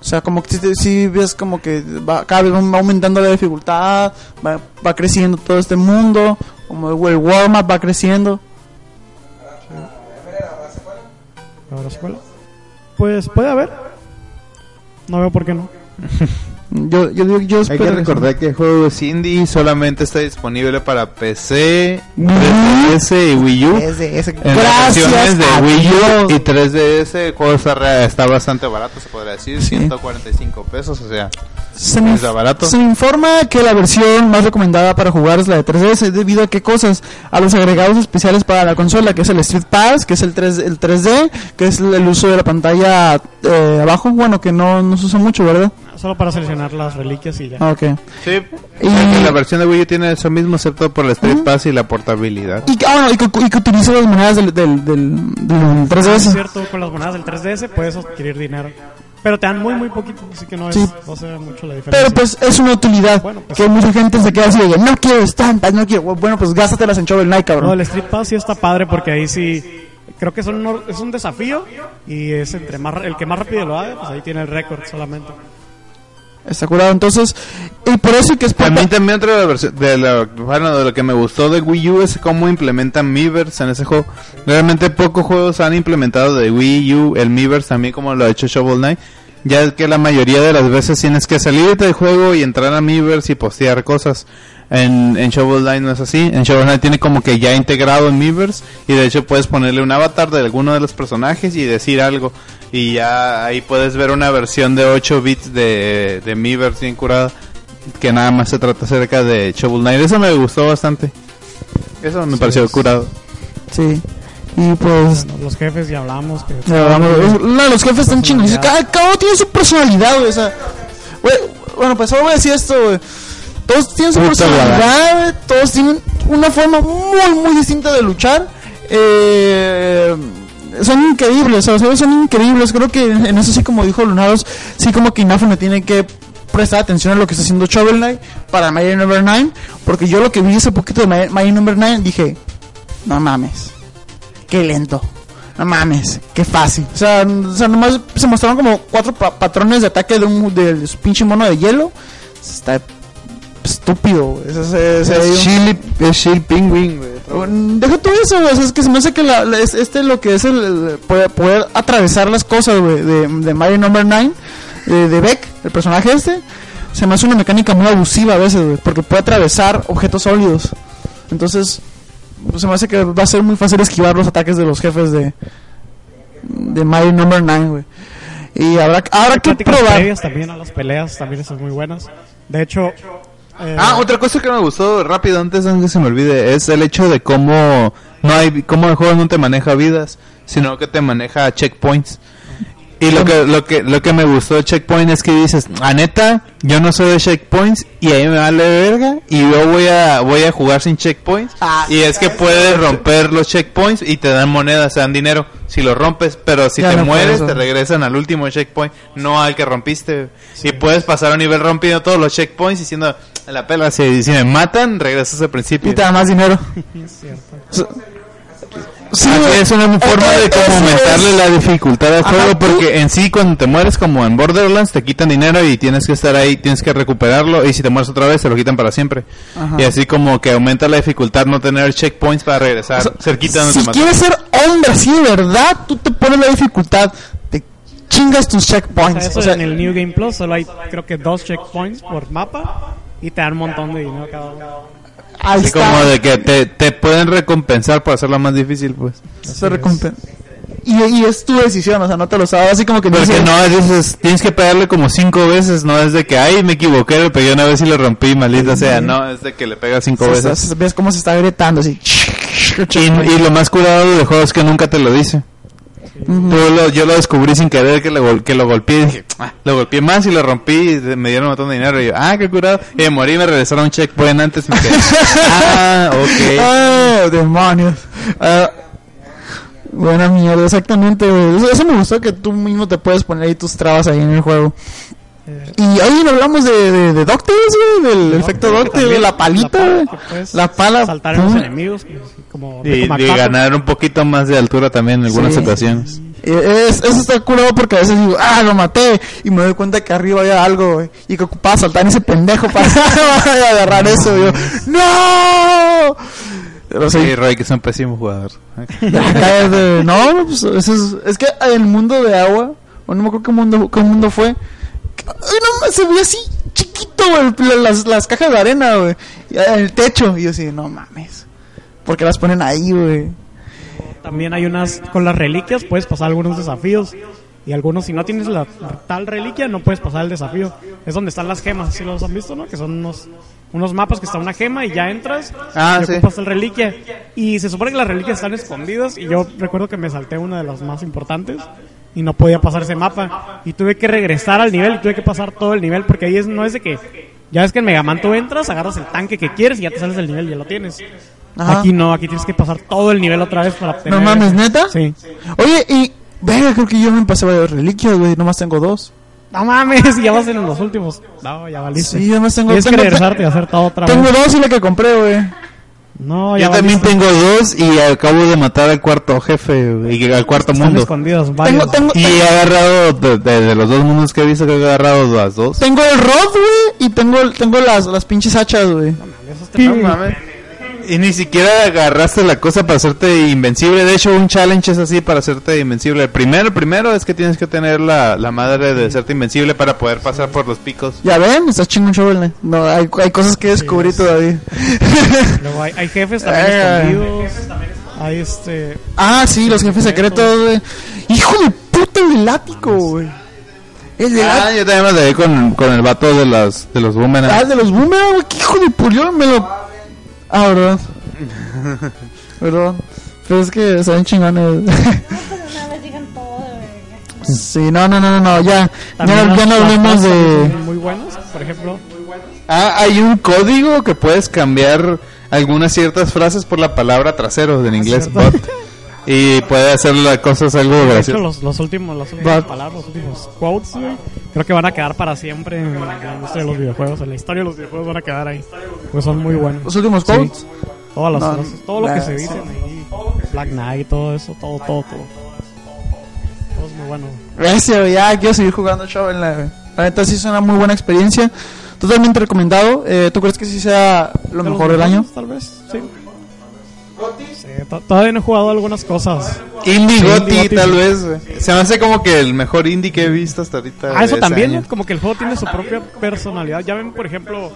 O sea, como que si, te- si ves como que va, cada vez va aumentando la dificultad, va, va creciendo todo este mundo, como el warm-up va creciendo. ¿Habrá secuela? Pues puede haber. No veo por qué no. Yo, yo, yo Hay espero que que recordar que el juego es indie solamente está disponible para PC, Ujú. 3DS y Wii U. En las versiones de Wii U y 3DS el juego está, bastante barato, se podría decir, 145 pesos, o sea, Se me, ¿Está barato? se informa que la versión más recomendada para jugar es la de 3DS debido a qué cosas? A los agregados especiales para la consola, que es el Street Pass, que es el 3 el 3D, que es el uso de la pantalla eh, abajo, bueno, que no, no se usa mucho, ¿verdad? Solo para seleccionar las reliquias y ya. Ah, ok. sí, Y- la versión de Wii U tiene eso mismo excepto por el Street Pass y la portabilidad. Y que, ah, bueno, y que, y que utiliza las monedas del, del, del, del Ah, es 3DS. cierto, con las monedas del 3DS puedes adquirir dinero. Pero te dan muy, muy poquito, así que no, es, Sí. no se ve mucho la diferencia. Pero pues es una utilidad Bueno, pues- que mucha gente se queda así de no quiero estampas, no quiero. Bueno, pues gástatelas en Shovel Knight, No, cabrón. el Street Pass sí está padre porque ahí sí creo que son uno- es un desafío y es entre más el que más rápido lo haga, pues ahí tiene el récord solamente. Está curado. Entonces, y por eso que es también otra de, la versión- de, la- bueno, de lo que me gustó de Wii U es cómo implementan Miiverse en ese juego. Realmente pocos juegos han implementado de Wii U el Miiverse también como lo ha hecho Shovel Knight. Ya que la mayoría de las veces tienes que salir del juego y entrar a Miiverse y postear cosas. En, en Shovel Knight no es así. En Shovel Knight tiene como que ya integrado en Miiverse y de hecho puedes ponerle un avatar de alguno de los personajes y decir algo. Y ya ahí puedes ver una versión de 8 bits de, de Miiverse bien curada que nada más se trata acerca de Shovel Knight. Eso me gustó bastante. Eso me pareció curado. Sí. Y pues Bueno, los jefes ya hablamos que Ya, vamos, la- los jefes están chinos. Dice, Cada, cada uno tiene su personalidad, güey. O sea, güey, bueno, pues solo voy a decir esto, güey. Todos tienen su Puta personalidad, Todos tienen una forma muy, muy distinta de luchar. Eh, son increíbles, o sea, son increíbles. Creo que en eso sí, como dijo Lunaros, sí como que Inafune tiene que prestar atención a lo que está haciendo Shovel Knight para Mighty Number 9. Porque yo lo que vi ese poquito de Mighty Number 9 dije, no mames qué lento. No mames, qué fácil. O sea, o sea nomás se mostraron como cuatro pa- patrones de ataque de un del pinche mono de hielo. Está estúpido, güey. Ese- ese- ese- Es Chili, es Chili Penguin, güey. Mm, Deja todo eso, güey. O sea, es que se me hace que la, la- es- este lo que es el, el poder, poder atravesar las cosas, güey, de, de Mario Number 9, de, de Beck, el personaje este. Se me hace una mecánica muy abusiva a veces, güey, porque puede atravesar objetos sólidos. Entonces, pues, se me hace que va a ser muy fácil esquivar los ataques de los jefes de de Mario Number 9, güey. Y habrá, habrá que probar. también a las peleas, también son muy buenas. De hecho, eh, Ah, otra cosa que me gustó rápido antes de que se me olvide es el hecho de cómo no hay cómo el juego no te maneja vidas, sino que te maneja checkpoints. Y lo que lo que lo que me gustó de checkpoint es que dices, "A neta, yo no soy de checkpoints y ahí me vale verga y yo voy a voy a jugar sin checkpoints." Ah, y es que puedes romper los checkpoints y te dan monedas, te dan dinero si lo rompes, pero si Ya te no mueres te regresan al último checkpoint, no al que rompiste. Y puedes pasar a un nivel rompiendo todos los checkpoints diciendo, "En la pela si, si me matan, regresas al principio." Y te da más dinero. es cierto. Sí, Así güey. es una forma de como aumentarle es. la dificultad al Ajá, juego tú- porque en sí cuando te mueres como en Borderlands te quitan dinero y tienes que estar ahí, tienes que recuperarlo y si te mueres otra vez te lo quitan para siempre. Ajá. Y así como que aumenta la dificultad no tener checkpoints para regresar O sea, cerquita donde si te quieres ser hombre así de verdad, tú te pones la dificultad, te chingas tus O sea, checkpoints. eso O sea, en el New Game Plus solo hay creo que dos checkpoints por mapa y te dan un montón de dinero cada uno. Ahí Así está. como de que te, te pueden recompensar por hacerlo más difícil pues. Se recompen- Y, y es tu decisión, o sea, no te lo sabes. Así como que Porque dices, no, dices, tienes que pegarle como cinco veces, no es de que, ay, me equivoqué, le pegué una vez y lo rompí, maldita sea, no, es de que le pegas cinco se- veces. se- ves cómo se está gritando así. Y, y lo más curado del juego es que nunca te lo dice. Tú lo- yo lo descubrí sin querer que lo, que lo golpeé y dije, "Ah", lo golpeé más y lo rompí y me dieron un montón de dinero y yo, ah, qué curado. Y me morí y me regresaron un checkpoint antes y me quedé, ah, ok. ¡Ah, demonios! Ah, buena mierda, exactamente. eso me gustó que tú mismo te puedes poner ahí tus trabas ahí en el juego. Y ahí no hablamos de, de, de DuckTales, güey, del efecto DuckTales, también la palita, puedes La pala. Saltar en los enemigos como Y, como y ganar un poquito más de altura también en algunas Sí. ocasiones. Es, eso está curado porque a veces digo, ah, lo maté. Y me doy cuenta que arriba había algo, güey. Y que ocupaba saltar en ese pendejo para agarrar eso. Y yo, ¡No! Pero sí, Sí, Roy, que es un pésimo jugador. Cállate. no, pues, eso es, es que en el mundo de agua, o no me acuerdo qué mundo, qué mundo fue. No, se veía así chiquito, güey, la- las, las cajas de arena, güey, y en el techo. Y yo así, no mames, porque las ponen ahí, güey. También hay unas con las reliquias puedes pasar algunos desafíos y algunos si no tienes la tal reliquia no puedes pasar el desafío. Es donde están las gemas, si los han visto, ¿no? Que son unos unos mapas que está una gema y ya entras Ah, y sí. ocupas el reliquia. Y se supone que las reliquias están escondidas y yo recuerdo que me salté una de las más importantes y no podía pasar ese mapa y tuve que regresar al nivel y tuve que pasar todo el nivel porque ahí es, no es de que ya ves que en Megaman tú entras, agarras el tanque que quieres y ya te sales del nivel y ya lo tienes. Ajá. Aquí no, aquí tienes que pasar todo el nivel otra vez para obtener. No mames, ¿neta? Sí. Oye, y, venga, creo que yo me pasé varias reliquias, güey, nomás tengo dos. No mames, ya vas en los últimos. No, ya valiste. Sí, yo nomás tengo, Tienes que tengo, regresarte y hacer todo otra tengo vez. dos y la que compré, güey. No, ya Yo también tengo dos y acabo de matar al cuarto jefe y al cuarto Están mundo. escondidos varios. Tengo, tengo, Y he agarrado, de, de- de los dos mundos que he visto, que he agarrado las dos. tengo el rod, güey, y tengo, tengo las, las pinches hachas, güey. No mames. Y ni siquiera agarraste la cosa para hacerte invencible. De hecho, un challenge es así para hacerte invencible. El primero, primero es que tienes que tener la, la madre de hacerte invencible para poder pasar por los picos. Ya ven, está chingón Shovel Knight. No, hay, hay cosas que descubrir todavía. Luego hay, hay jefes también Eh. escondidos. Hay este. ah, sí, los jefes secretos, güey. Hijo de puta, el del ático, güey. El del Ah, yo también me con, con el vato de, las, de los Ah, boomerangs. el de los boomerang, güey. ¿Qué hijo de pulió? Me lo. Ah, verdad. Perdón. Pero es que saben chingones. No, pero una vez digan todo sí, no, no, no, no, no. Ya, también ya, ya no hablemos de. Muy buenos, por ejemplo. Ah, hay un código que puedes cambiar algunas ciertas frases por la palabra trasero en inglés. cierto. Bot. Y puede hacer las cosas algo De hecho, gracioso. los, los últimos, las últimas palabras, los últimos quotes, güey, creo que van a quedar para siempre en la industria de los videojuegos. En la historia de los videojuegos van a quedar ahí. Pues son muy buenos. Los últimos Sí. quotes. Todas las No, frases, todo lo que se sí. dicen ahí, Black Knight, todo eso, todo, todo, todo. Todo es muy bueno. Gracias, güey. Ya quiero seguir jugando Shovel Knight. La neta sí es una muy buena experiencia. Totalmente recomendado. Eh, ¿Tú crees que sí sea lo mejor del año? Tal vez, sí. Sí, to- todavía no he jugado algunas cosas. Indie Sí, Gotti, tal vez. güey. Se me hace como que el mejor indie que he visto hasta ahorita. Ah, eso también, como que el juego tiene su propia personalidad. Ya ven, por ejemplo,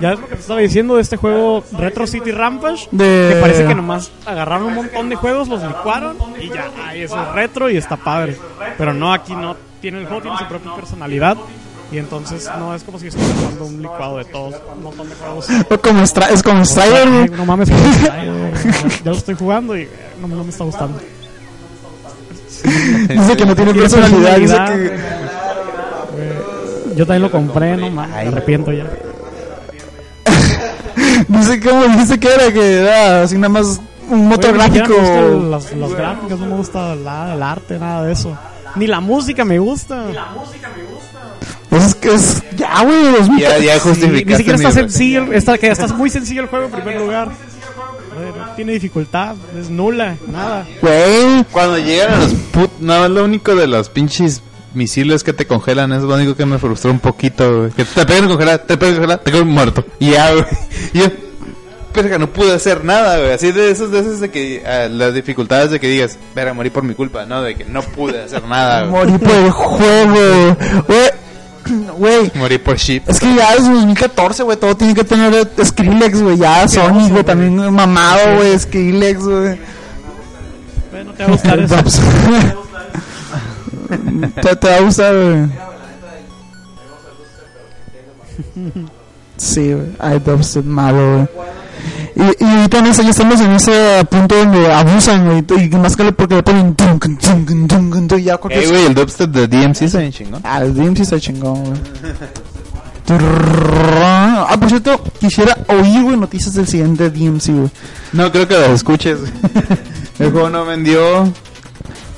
ya es lo que te estaba diciendo de este juego Retro City Rampage, De- que parece que nomás agarraron un montón de juegos, los licuaron y ya, ahí eso es retro y está padre. Pero no, aquí no tiene el juego, tiene su propia personalidad. Y entonces no es como si estuviera jugando un licuado de todos, un montón de juegos. O como Stra- es como Strider, güey. no mames, como Strider, ya, lo estoy jugando y eh, no, no me está gustando. Dice que no tiene personalidad. Dice que. Yo también lo compré, no mames, me arrepiento ya. Dice como dice que era que era así nada más un motor ni siquiera gráfico. me Las, las gráficas, no me gusta la- el arte, nada de eso. Ni la música me gusta. Pues es que es ya, güey, 2000. Ya, ya Sí, justificaste. ni siquiera está sencillo, está, que está muy sencillo el juego en primer lugar. No tiene dificultad, es nula, nada. Güey, Cuando llegan a los put... No, lo único de los pinches misiles que te congelan es lo único que me frustró un poquito, güey. Que te pegan congelar, te pegan congelar, te quedas muerto. Y ya, güey. Y yo... Pero no pude hacer nada, güey. Así de esos, de esos de que... ah, las dificultades de que digas... Verga, morí por mi culpa. No, de que no pude hacer nada, güey. morí por el juego. Güey, güey. Morí por shit. Es que ya es 2014, güey, todo tiene que tener Skrillex, güey, ya Sony, güey, también mamado, güey, Skrillex, güey. Bueno, te va a gustar eso. te, te va a gustar, güey. Sí, güey, hay dubstep malo, güey. Y, y ahorita en ese, ya estamos en ese punto donde abusan, güey, y más que lo- porque le ponen tum, tum, tum, tum, tum, ya cualquier Eh, güey, el dubstep de DMC está bien chingón. Ah, el DMC está chingón, güey. Ah, por cierto, quisiera oír, güey, noticias del siguiente DMC, güey. No creo que las escuches. El juego no vendió.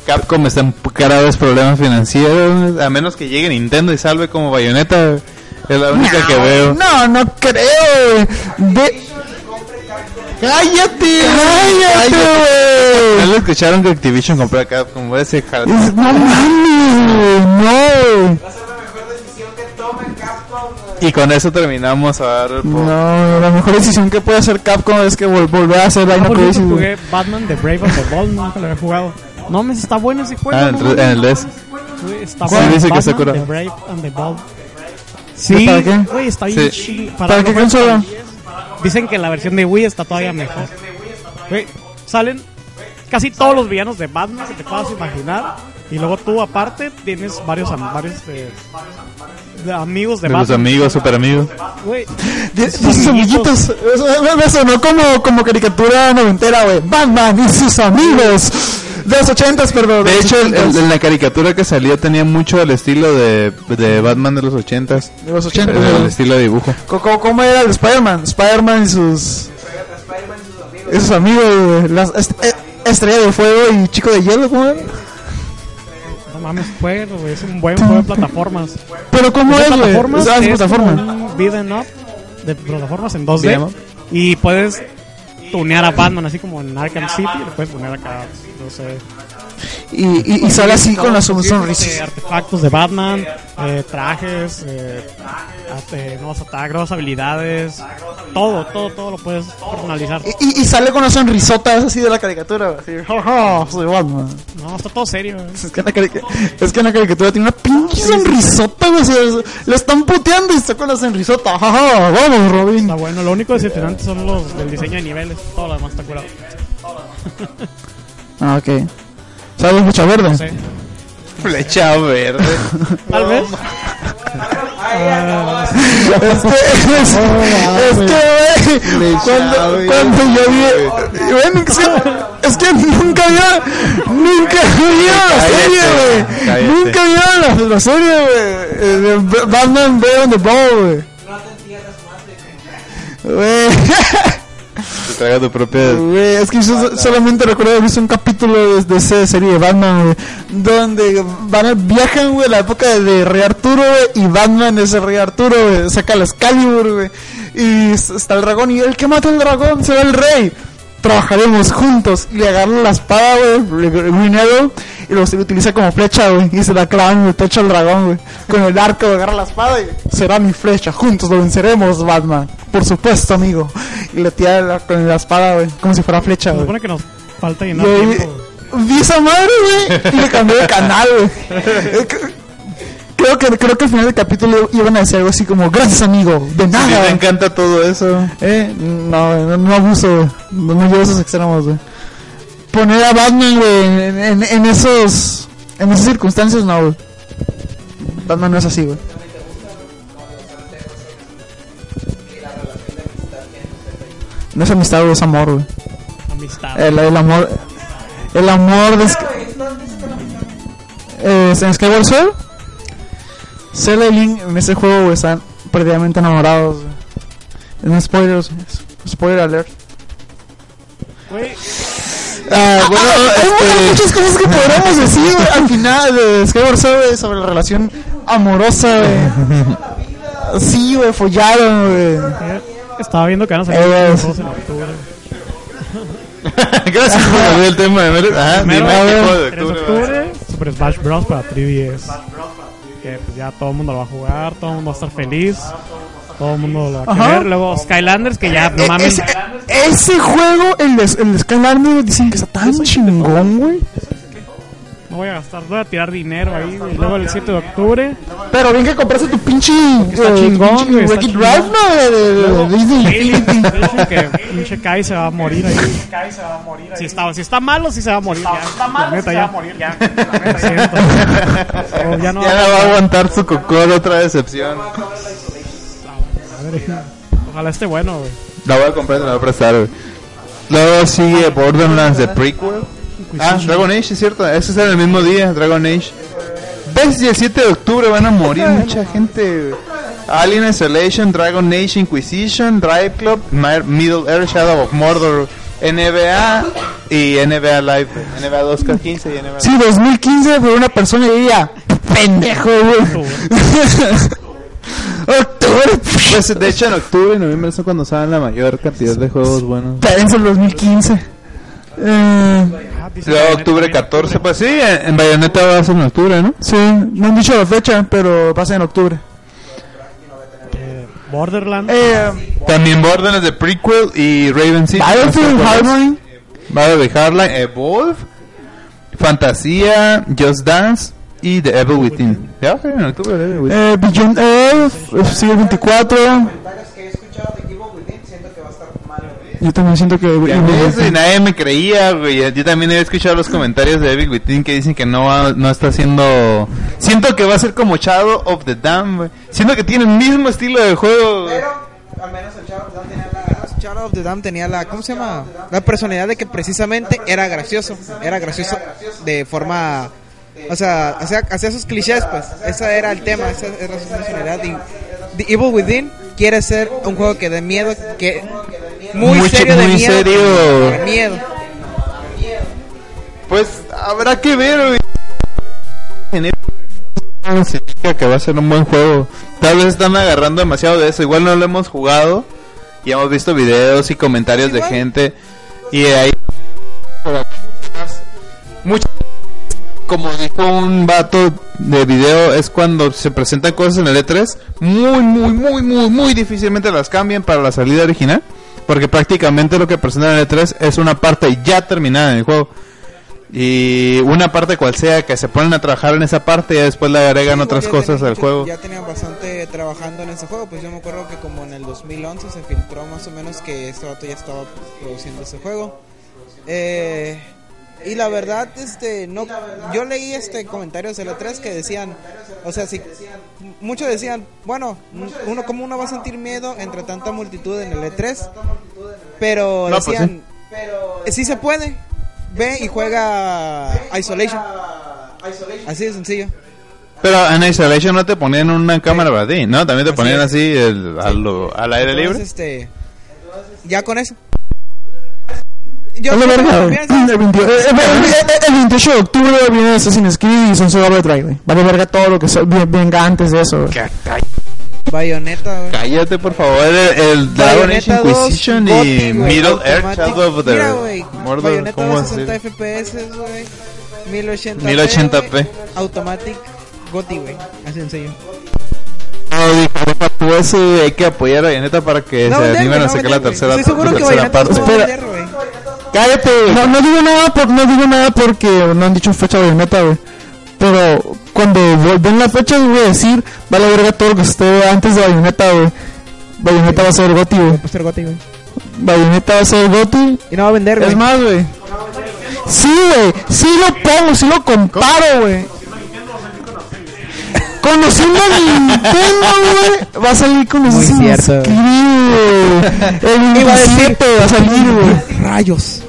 Capcom está en graves problemas financieros. A menos que llegue Nintendo y salve como bayoneta. Es la única que veo. No, no creo. De... ¡Cállate! ¡Cállate, ¿No güey! lo escucharon que Activision compró a Capcom? Voy a decir, ja- Es- No mames, güey, no. Y con eso terminamos a dar el No, la mejor decisión que puede hacer Capcom es que vol- volver a hacer Ah, Dino Crisis, jugué Batman The Brave of the Bold, nunca lo había jugado. No, me está bueno ese juego. Ah, en, no mames. el DS. Está Sí, bueno. dice que Batman, está curado. The Brave and the Bold. Sí, ¿Para qué? güey, está bien Sí. chido. ¿Para qué consola? Dicen que la versión de Wii está todavía mejor. Güey, salen casi todos los villanos de Batman que te puedas imaginar. Y luego tú, aparte, tienes varios, am- varios eh, amigos de, De los Batman. amigos, super amigos. Güey, sus amiguitos. Eso me sonó como, como caricatura noventera, güey. Batman y sus amigos. De los ochentas, perdón. De hecho, el- ochentas. el- en la caricatura que salió tenía mucho el estilo de, de Batman de los ochentas. De los ochentas. El, güey. estilo de dibujo. ¿Cómo, cómo era el de Spider-Man? Spider-Man y sus... y sus amigos, güey. Las est- eh, Estrella de Fuego y Chico de Hielo, ¿cómo era? no mames, juego, güey. Es un buen juego de plataformas. Pero ¿cómo es, güey? plataformas Ah, es es plataforma. beat'em up de plataformas en 2D Beat'em up. y puedes tunear a Batman, así como en Arkham City, lo puedes poner acá, no sé. Y, y, y sale así con la son- Sí, sonrisa. artefactos de Batman, eh, trajes, eh, eh, nuevos ataques, nuevas habilidades, todo, todo, todo lo puedes personalizar. Y, y- sale con la sonrisota así de la caricatura. Así, "Ja, ja, soy Batman. No, está todo serio. eh. Es que, en la es que en la caricatura tiene una pinche sonrisota, güey. Lo están puteando y está con la sonrisota. Vamos, Robin. Está bueno, lo único decepcionante son los del diseño de niveles, todo lo demás está curado. Ah, ok. ¿Sabes mucha verde? No sé. Flecha verde. Tal vez. Es que, es, es que, güey, cuando, cuando yo vi, bueno, es que, es que nunca había, nunca había la serie, güey, nunca había la, la serie, güey, eh, Batman Bear on the Ball, güey. Güey, Te traiga tu propia. güey, es que yo so- solamente recuerdo haber visto un capítulo de, de esa serie de Batman, güey, donde van, viajan, güey, la época de, Rey Arturo, güey, y Batman es el Rey Arturo, saca la Excalibur, güey, y está el dragón, y el que mata al dragón será el rey. Trabajaremos juntos y le agarra la espada, güey, Green Arrow, y lo utiliza como flecha, güey, y se la clavan en el pecho al dragón, güey, con el arco, agarra la espada y será mi flecha, juntos lo venceremos, Batman, por supuesto, amigo, y le tira la- con la espada, güey, como si fuera flecha, Se güey. supone que nos falta llenar Y tiempo. vi esa madre, güey, y le cambié de canal, güey. Creo que, creo que al final del capítulo iban a decir algo así como, gracias amigo, de A mí nada. me encanta todo eso. Eh, no, no, no abuso. No, no llevo a esos extremos, güey. Poner a Batman, güey, en, en, en esos. En esas circunstancias, no, güey. Batman no es así, güey. No es amistad, güey, es amor, güey. Amistad. El, el amor. El amor de. Eh, en Skyward Sword. Zelda y Link en ese juego güey, están perdidamente enamorados. Es spoilers. Spoiler alert. Güey, Ah, bueno, hay este- muchas cosas que podríamos decir güey, al final de Skyward Sword sobre la relación amorosa, güey. Sí, güey, follaron, güey. eh, estaba viendo que van a salir Eh, los juegos en octubre. Gracias por abrir el tema de Ah, Primero, dime de 3 de octubre octubre, Super Smash Bros. para 3DS. Que pues ya todo el mundo lo va a jugar, todo el mundo va a estar feliz, todo el mundo lo va a Ajá. querer. Luego Skylanders, que ya, no E- mames, ese, ese juego, el el de Skylanders, dicen que está tan chingón, güey. No voy a gastar, voy a tirar dinero ahí. güey. Luego el 7 de octubre, Pero bien que compraste tu pinche. Está eh, chingón, pinche güey, está chingón. Ralph, ¿no? De, de, de- de Disney Infinity. dicen que pinche Kai se va a morir ahí. Si está, si está malo, sí se va a morir. ya. La neta, ya. Lo siento. O ya no Ya no va a aguantar su cocor otra decepción. A Ojalá esté bueno, güey. La voy a comprar y la voy a prestar, güey. Luego sigue Borderlands de prequel. Ah, Dragon Age, es cierto. Ese es en el mismo día, Dragon Age. ¿Ves? Y el 7 de octubre van a morir mucha gente. Alien Isolation, Dragon Age Inquisition, Drive Club, Mi- Middle Earth, Shadow of Mordor, NBA y NBA Live. NBA 2K15 y NBA Sí, 2015, pero una persona diría, pendejo, güey. Octubre, Pues de hecho en octubre y noviembre son cuando salen la mayor cantidad de juegos buenos. espérense el 2015. Eh, Luego octubre también. 14, pues sí, en en Bayonetta va a ser en octubre, ¿no? sí, no han dicho la fecha, pero pasa en octubre. Eh, Borderlands. Eh, También Borderlands de prequel y Raven City. Battlefield Hardline. Battlefield Hardline, Evolve, Fantasía, Just Dance y The Evil Within. Ya, en octubre. Eh, Beyond Earth, eh, sigue el 24. que he escuchado de Evil Within, siento que va a estar mal. Yo también siento que. Ya ves, y nadie me creía, güey. Yo también he escuchado los comentarios de Evil Within que dicen que no va, no está haciendo... Siento que va a ser como Shadow of the Dam, güey. Siento que tiene el mismo estilo de juego. güey. Pero, al menos el Shadow of the Dam tenía la... Shadow of the Dam tenía la... ¿Cómo se llama? La personalidad de que precisamente era gracioso. Era gracioso de forma... O sea, hacía, hacía sus clichés, pues. Ese era el tema, esa era su personalidad. Y The Evil Within quiere ser un juego que de miedo, que... Muy, Muy serio de muy miedo. serio. De miedo. Pues habrá que ver, significa que va a ser un buen juego. Tal vez están agarrando demasiado de eso. Igual no lo hemos jugado. y hemos visto videos y comentarios de gente y ahí mucho como dijo un vato de video es cuando se presentan cosas en el E3 muy muy muy muy muy difícilmente las cambian para la salida original porque prácticamente lo que presentan en el E3 es una parte ya terminada en el juego y una parte cual sea que se ponen a trabajar en esa parte y después le agregan Sí, otras cosas tenían al juego Ya tenían bastante trabajando en ese juego. Pues yo me acuerdo que como en el 2011 se filtró más o menos que este vato ya estaba produciendo ese juego. Eh, y la verdad, este, no, yo leí este comentarios de la 3 que decían, o sea, si muchos decían, bueno, uno como uno va a sentir miedo entre tanta multitud en el E3, pero pues decían, "Eh, sí se puede, ve y juega Isolation, así de sencillo. Pero en Isolation no te ponían una cámara para ti, ¿no? También te ponían así el, a lo- al aire libre. este, ya con eso. Yo confianza. El 28 eh, eh, el 28 de octubre viene Assassin's Creed y Sunset Overdrive, güey. Vale verga todo lo que venga antes de eso, güey. Bayonetta, güey. Cállate, por favor, el, el Dragon Age Bayonetta 2, Inquisition Gotti, y Middle Earth automático. Shadow of the Mira, güey, ¿cómo 2, 60 decir? FPS, güey. 1080p. 1080p. güey. Automatic Gotti, güey. Así. No, tú eso, hay que apoyar a Bayonetta para que No se animen a no sacar la tercera, Estoy seguro la que tercera Bayonetta parte. no va a vender, güey. Cállate. No, no digo nada por, no digo nada porque no han dicho fecha de Bayonetta, güey. Pero cuando den la fecha, voy a decir, vale verga todo lo que esté antes de Bayonetta, güey. Bayonetta va a ser Goti, güey. Va a ser Gotti, güey. Bayonetta va a ser Goti. Y no va a vender, güey. Es más, güey. Sí, güey. Sí lo pongo, sí lo comparo, güey. Conociendo a Nintendo, güey, va a salir con Muy Assassin's cierto, Creed, güey. El Iba a decir- 27 va a salir, güey. Rayos.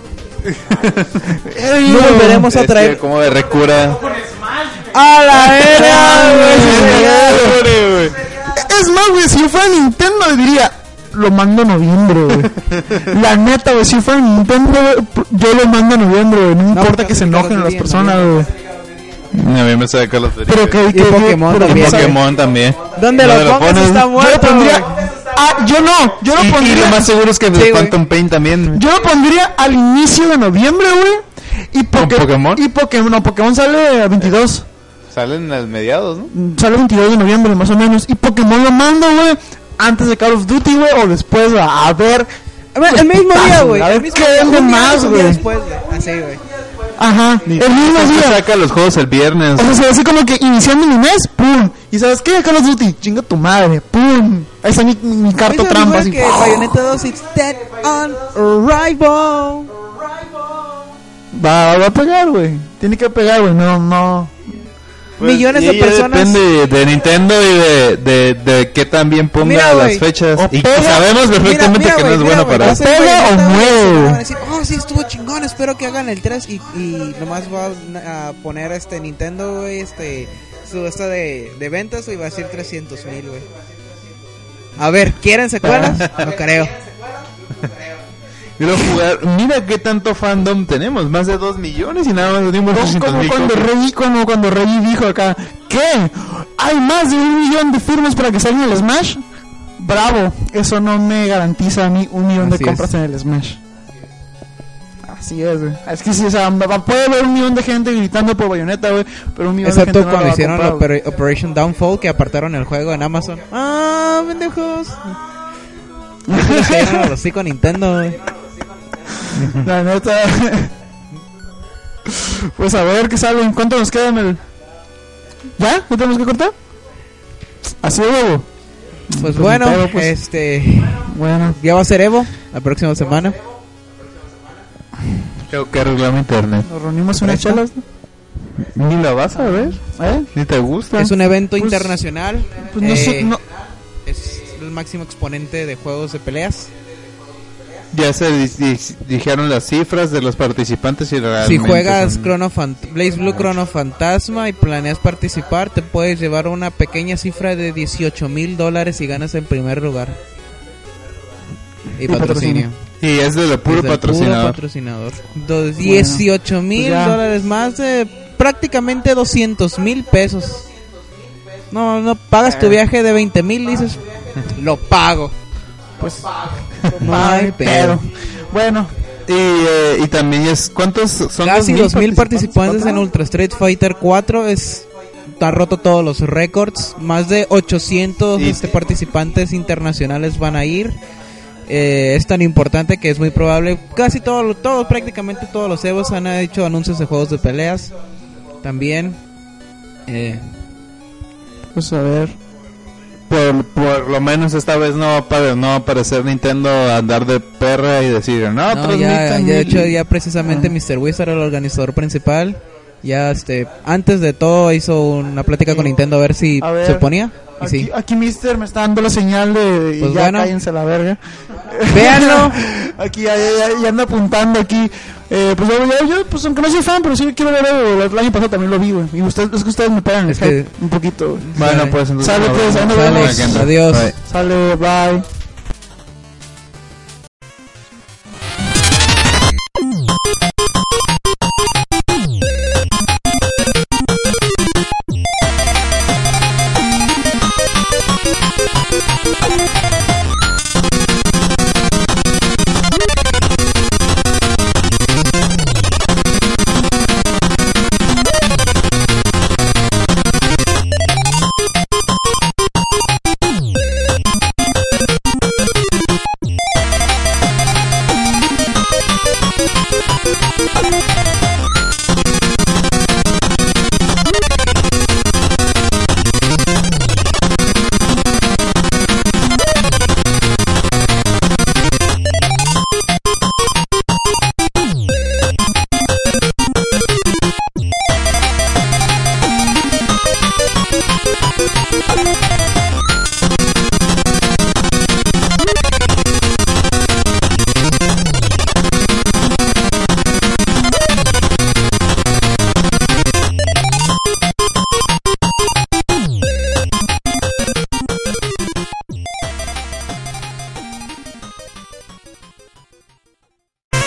No volveremos a Es que traer. como de recura. ¡A la güey! Es más, güey, si yo fuera Nintendo, diría, lo mando a noviembre, güey. La neta, güey, si yo fuera Nintendo, yo lo mando a noviembre, güey. No importa que se enojen las en personas, noviembre. güey. A mí me sabe Call of Duty. Pero que, Y que Pokémon también. Pokémon también. Donde ¿Dónde lo lo pongas pones? está Yo lo muerto, pondría. Ah, yo no, yo lo Y, y pondría. lo más seguro es que Sí. Phantom Pain también. Yo lo pondría al inicio de noviembre, güey. Y ¿Con Poké- Pokémon? Y Pokémon, no, Pokémon sale a 22. Salen a mediados, ¿no? Mm, Sale 22 de noviembre, más o menos. Y Pokémon lo mando, güey. Antes de Call of Duty, güey. O después, a, a ver. El mismo día, güey. A ver El mismo qué día, más, güey. después, güey. Así, güey. Ajá. El mismo día. saca los juegos el viernes. O sea, se ve así como que iniciando mi mes, pum. Y sabes qué, Call of Duty, chinga tu madre, pum. Ahí está mi, mi carta Eso trampa, así. que Bayonetta 2 it's dead on arrival. Va, va a pegar, güey. Tiene que pegar, güey. No, no. Pues, Millones y de personas. Depende de Nintendo y de, de, de qué tan bien ponga Mira, las fechas. Y pega- sabemos perfectamente Mira, mira, que no es mira, bueno para ser Pega o mueve, van a decir, oh, sí, estuvo chingón, espero que hagan el 3 y, y nomás va a, poner este Nintendo, güey, este, su esta de, de ventas, güey, va a decir 300 mil, güey. A ver, ¿quieren secuelas? No creo. Luego jugar, mira qué tanto fandom tenemos, más de 2 millones y nada más dimos Como 300 mil cuando. Reggie, como cuando Reggie dijo acá, ¿qué? ¿Hay más de un millón de firmas para que salga el Smash? Bravo, eso no me garantiza a mí un millón Así de compras es. en el Smash. Así es, güey. Es que sí, o sea, puede haber un millón de gente gritando por Bayonetta, güey, pero un millón de Excepto gente no cuando hicieron Operation Downfall, que apartaron el juego en Amazon. ¡Ah, pendejos! Los hocico a Nintendo, güey. La neta. pues a ver qué sale. ¿Cuánto nos queda en el.? ¿Ya? ¿No tenemos que cortar? Así es, huevo. Pues Pues bueno, pues. este. Bueno. Ya va a ser Evo la próxima semana. Tengo que arreglar mi internet. Nos reunimos unas chelas. ¿no? Ni la vas a ver, ¿Eh? ni te gusta. Es un evento Pues- internacional. Pues no. Eh, No, Es el máximo exponente de juegos de peleas. Ya se di- di- dijeron las cifras de los participantes y Si juegas son- Chrono Blaze Blue Chrono Fantasma y planeas participar, te puedes llevar una pequeña cifra de 18 mil dólares y ganas en primer lugar. Y, Y patrocinio. Y es de lo puro Es patrocinador. patrocinador. Do- 18 mil Pues dólares más de prácticamente 200 mil pesos. No, no pagas Eh. tu viaje de 20 mil, dices, lo pago. Pues No hay pedo. Bueno, Y, eh, y también es. ¿Cuántos son? Casi 2000 2.000 participantes en. Ultra Street Fighter 4 es ha roto todos los récords. Más de 800 Y- este, participantes internacionales van a ir. Eh, es tan importante que es muy probable. Casi todos, todos, prácticamente todos los Evos han hecho anuncios de juegos de peleas. También. Eh, pues a ver. Por, por lo menos esta vez no va a apare- no aparecer Nintendo andar de perra y decir, no, no, ya, ya, de mil". hecho, ya precisamente Ah. Mr. Wizard, el organizador principal, ya este, antes de todo hizo una plática con Nintendo a ver si A ver, se oponía. Y Aquí, sí. aquí Mister me está dando la señal de y Pues ya bueno. cállense la verga. Véanlo. aquí ya, ya- ya anda apuntando aquí. Eh, pues yo, yo, pues aunque no soy fan, pero sí quiero ver algo. El año pasado también lo vi, güey. Y ustedes, es que ustedes me pegan el Es que- un poquito. Bueno, pues entonces. Sale, pues, ahí nos vemos. Adiós. Sale, bye.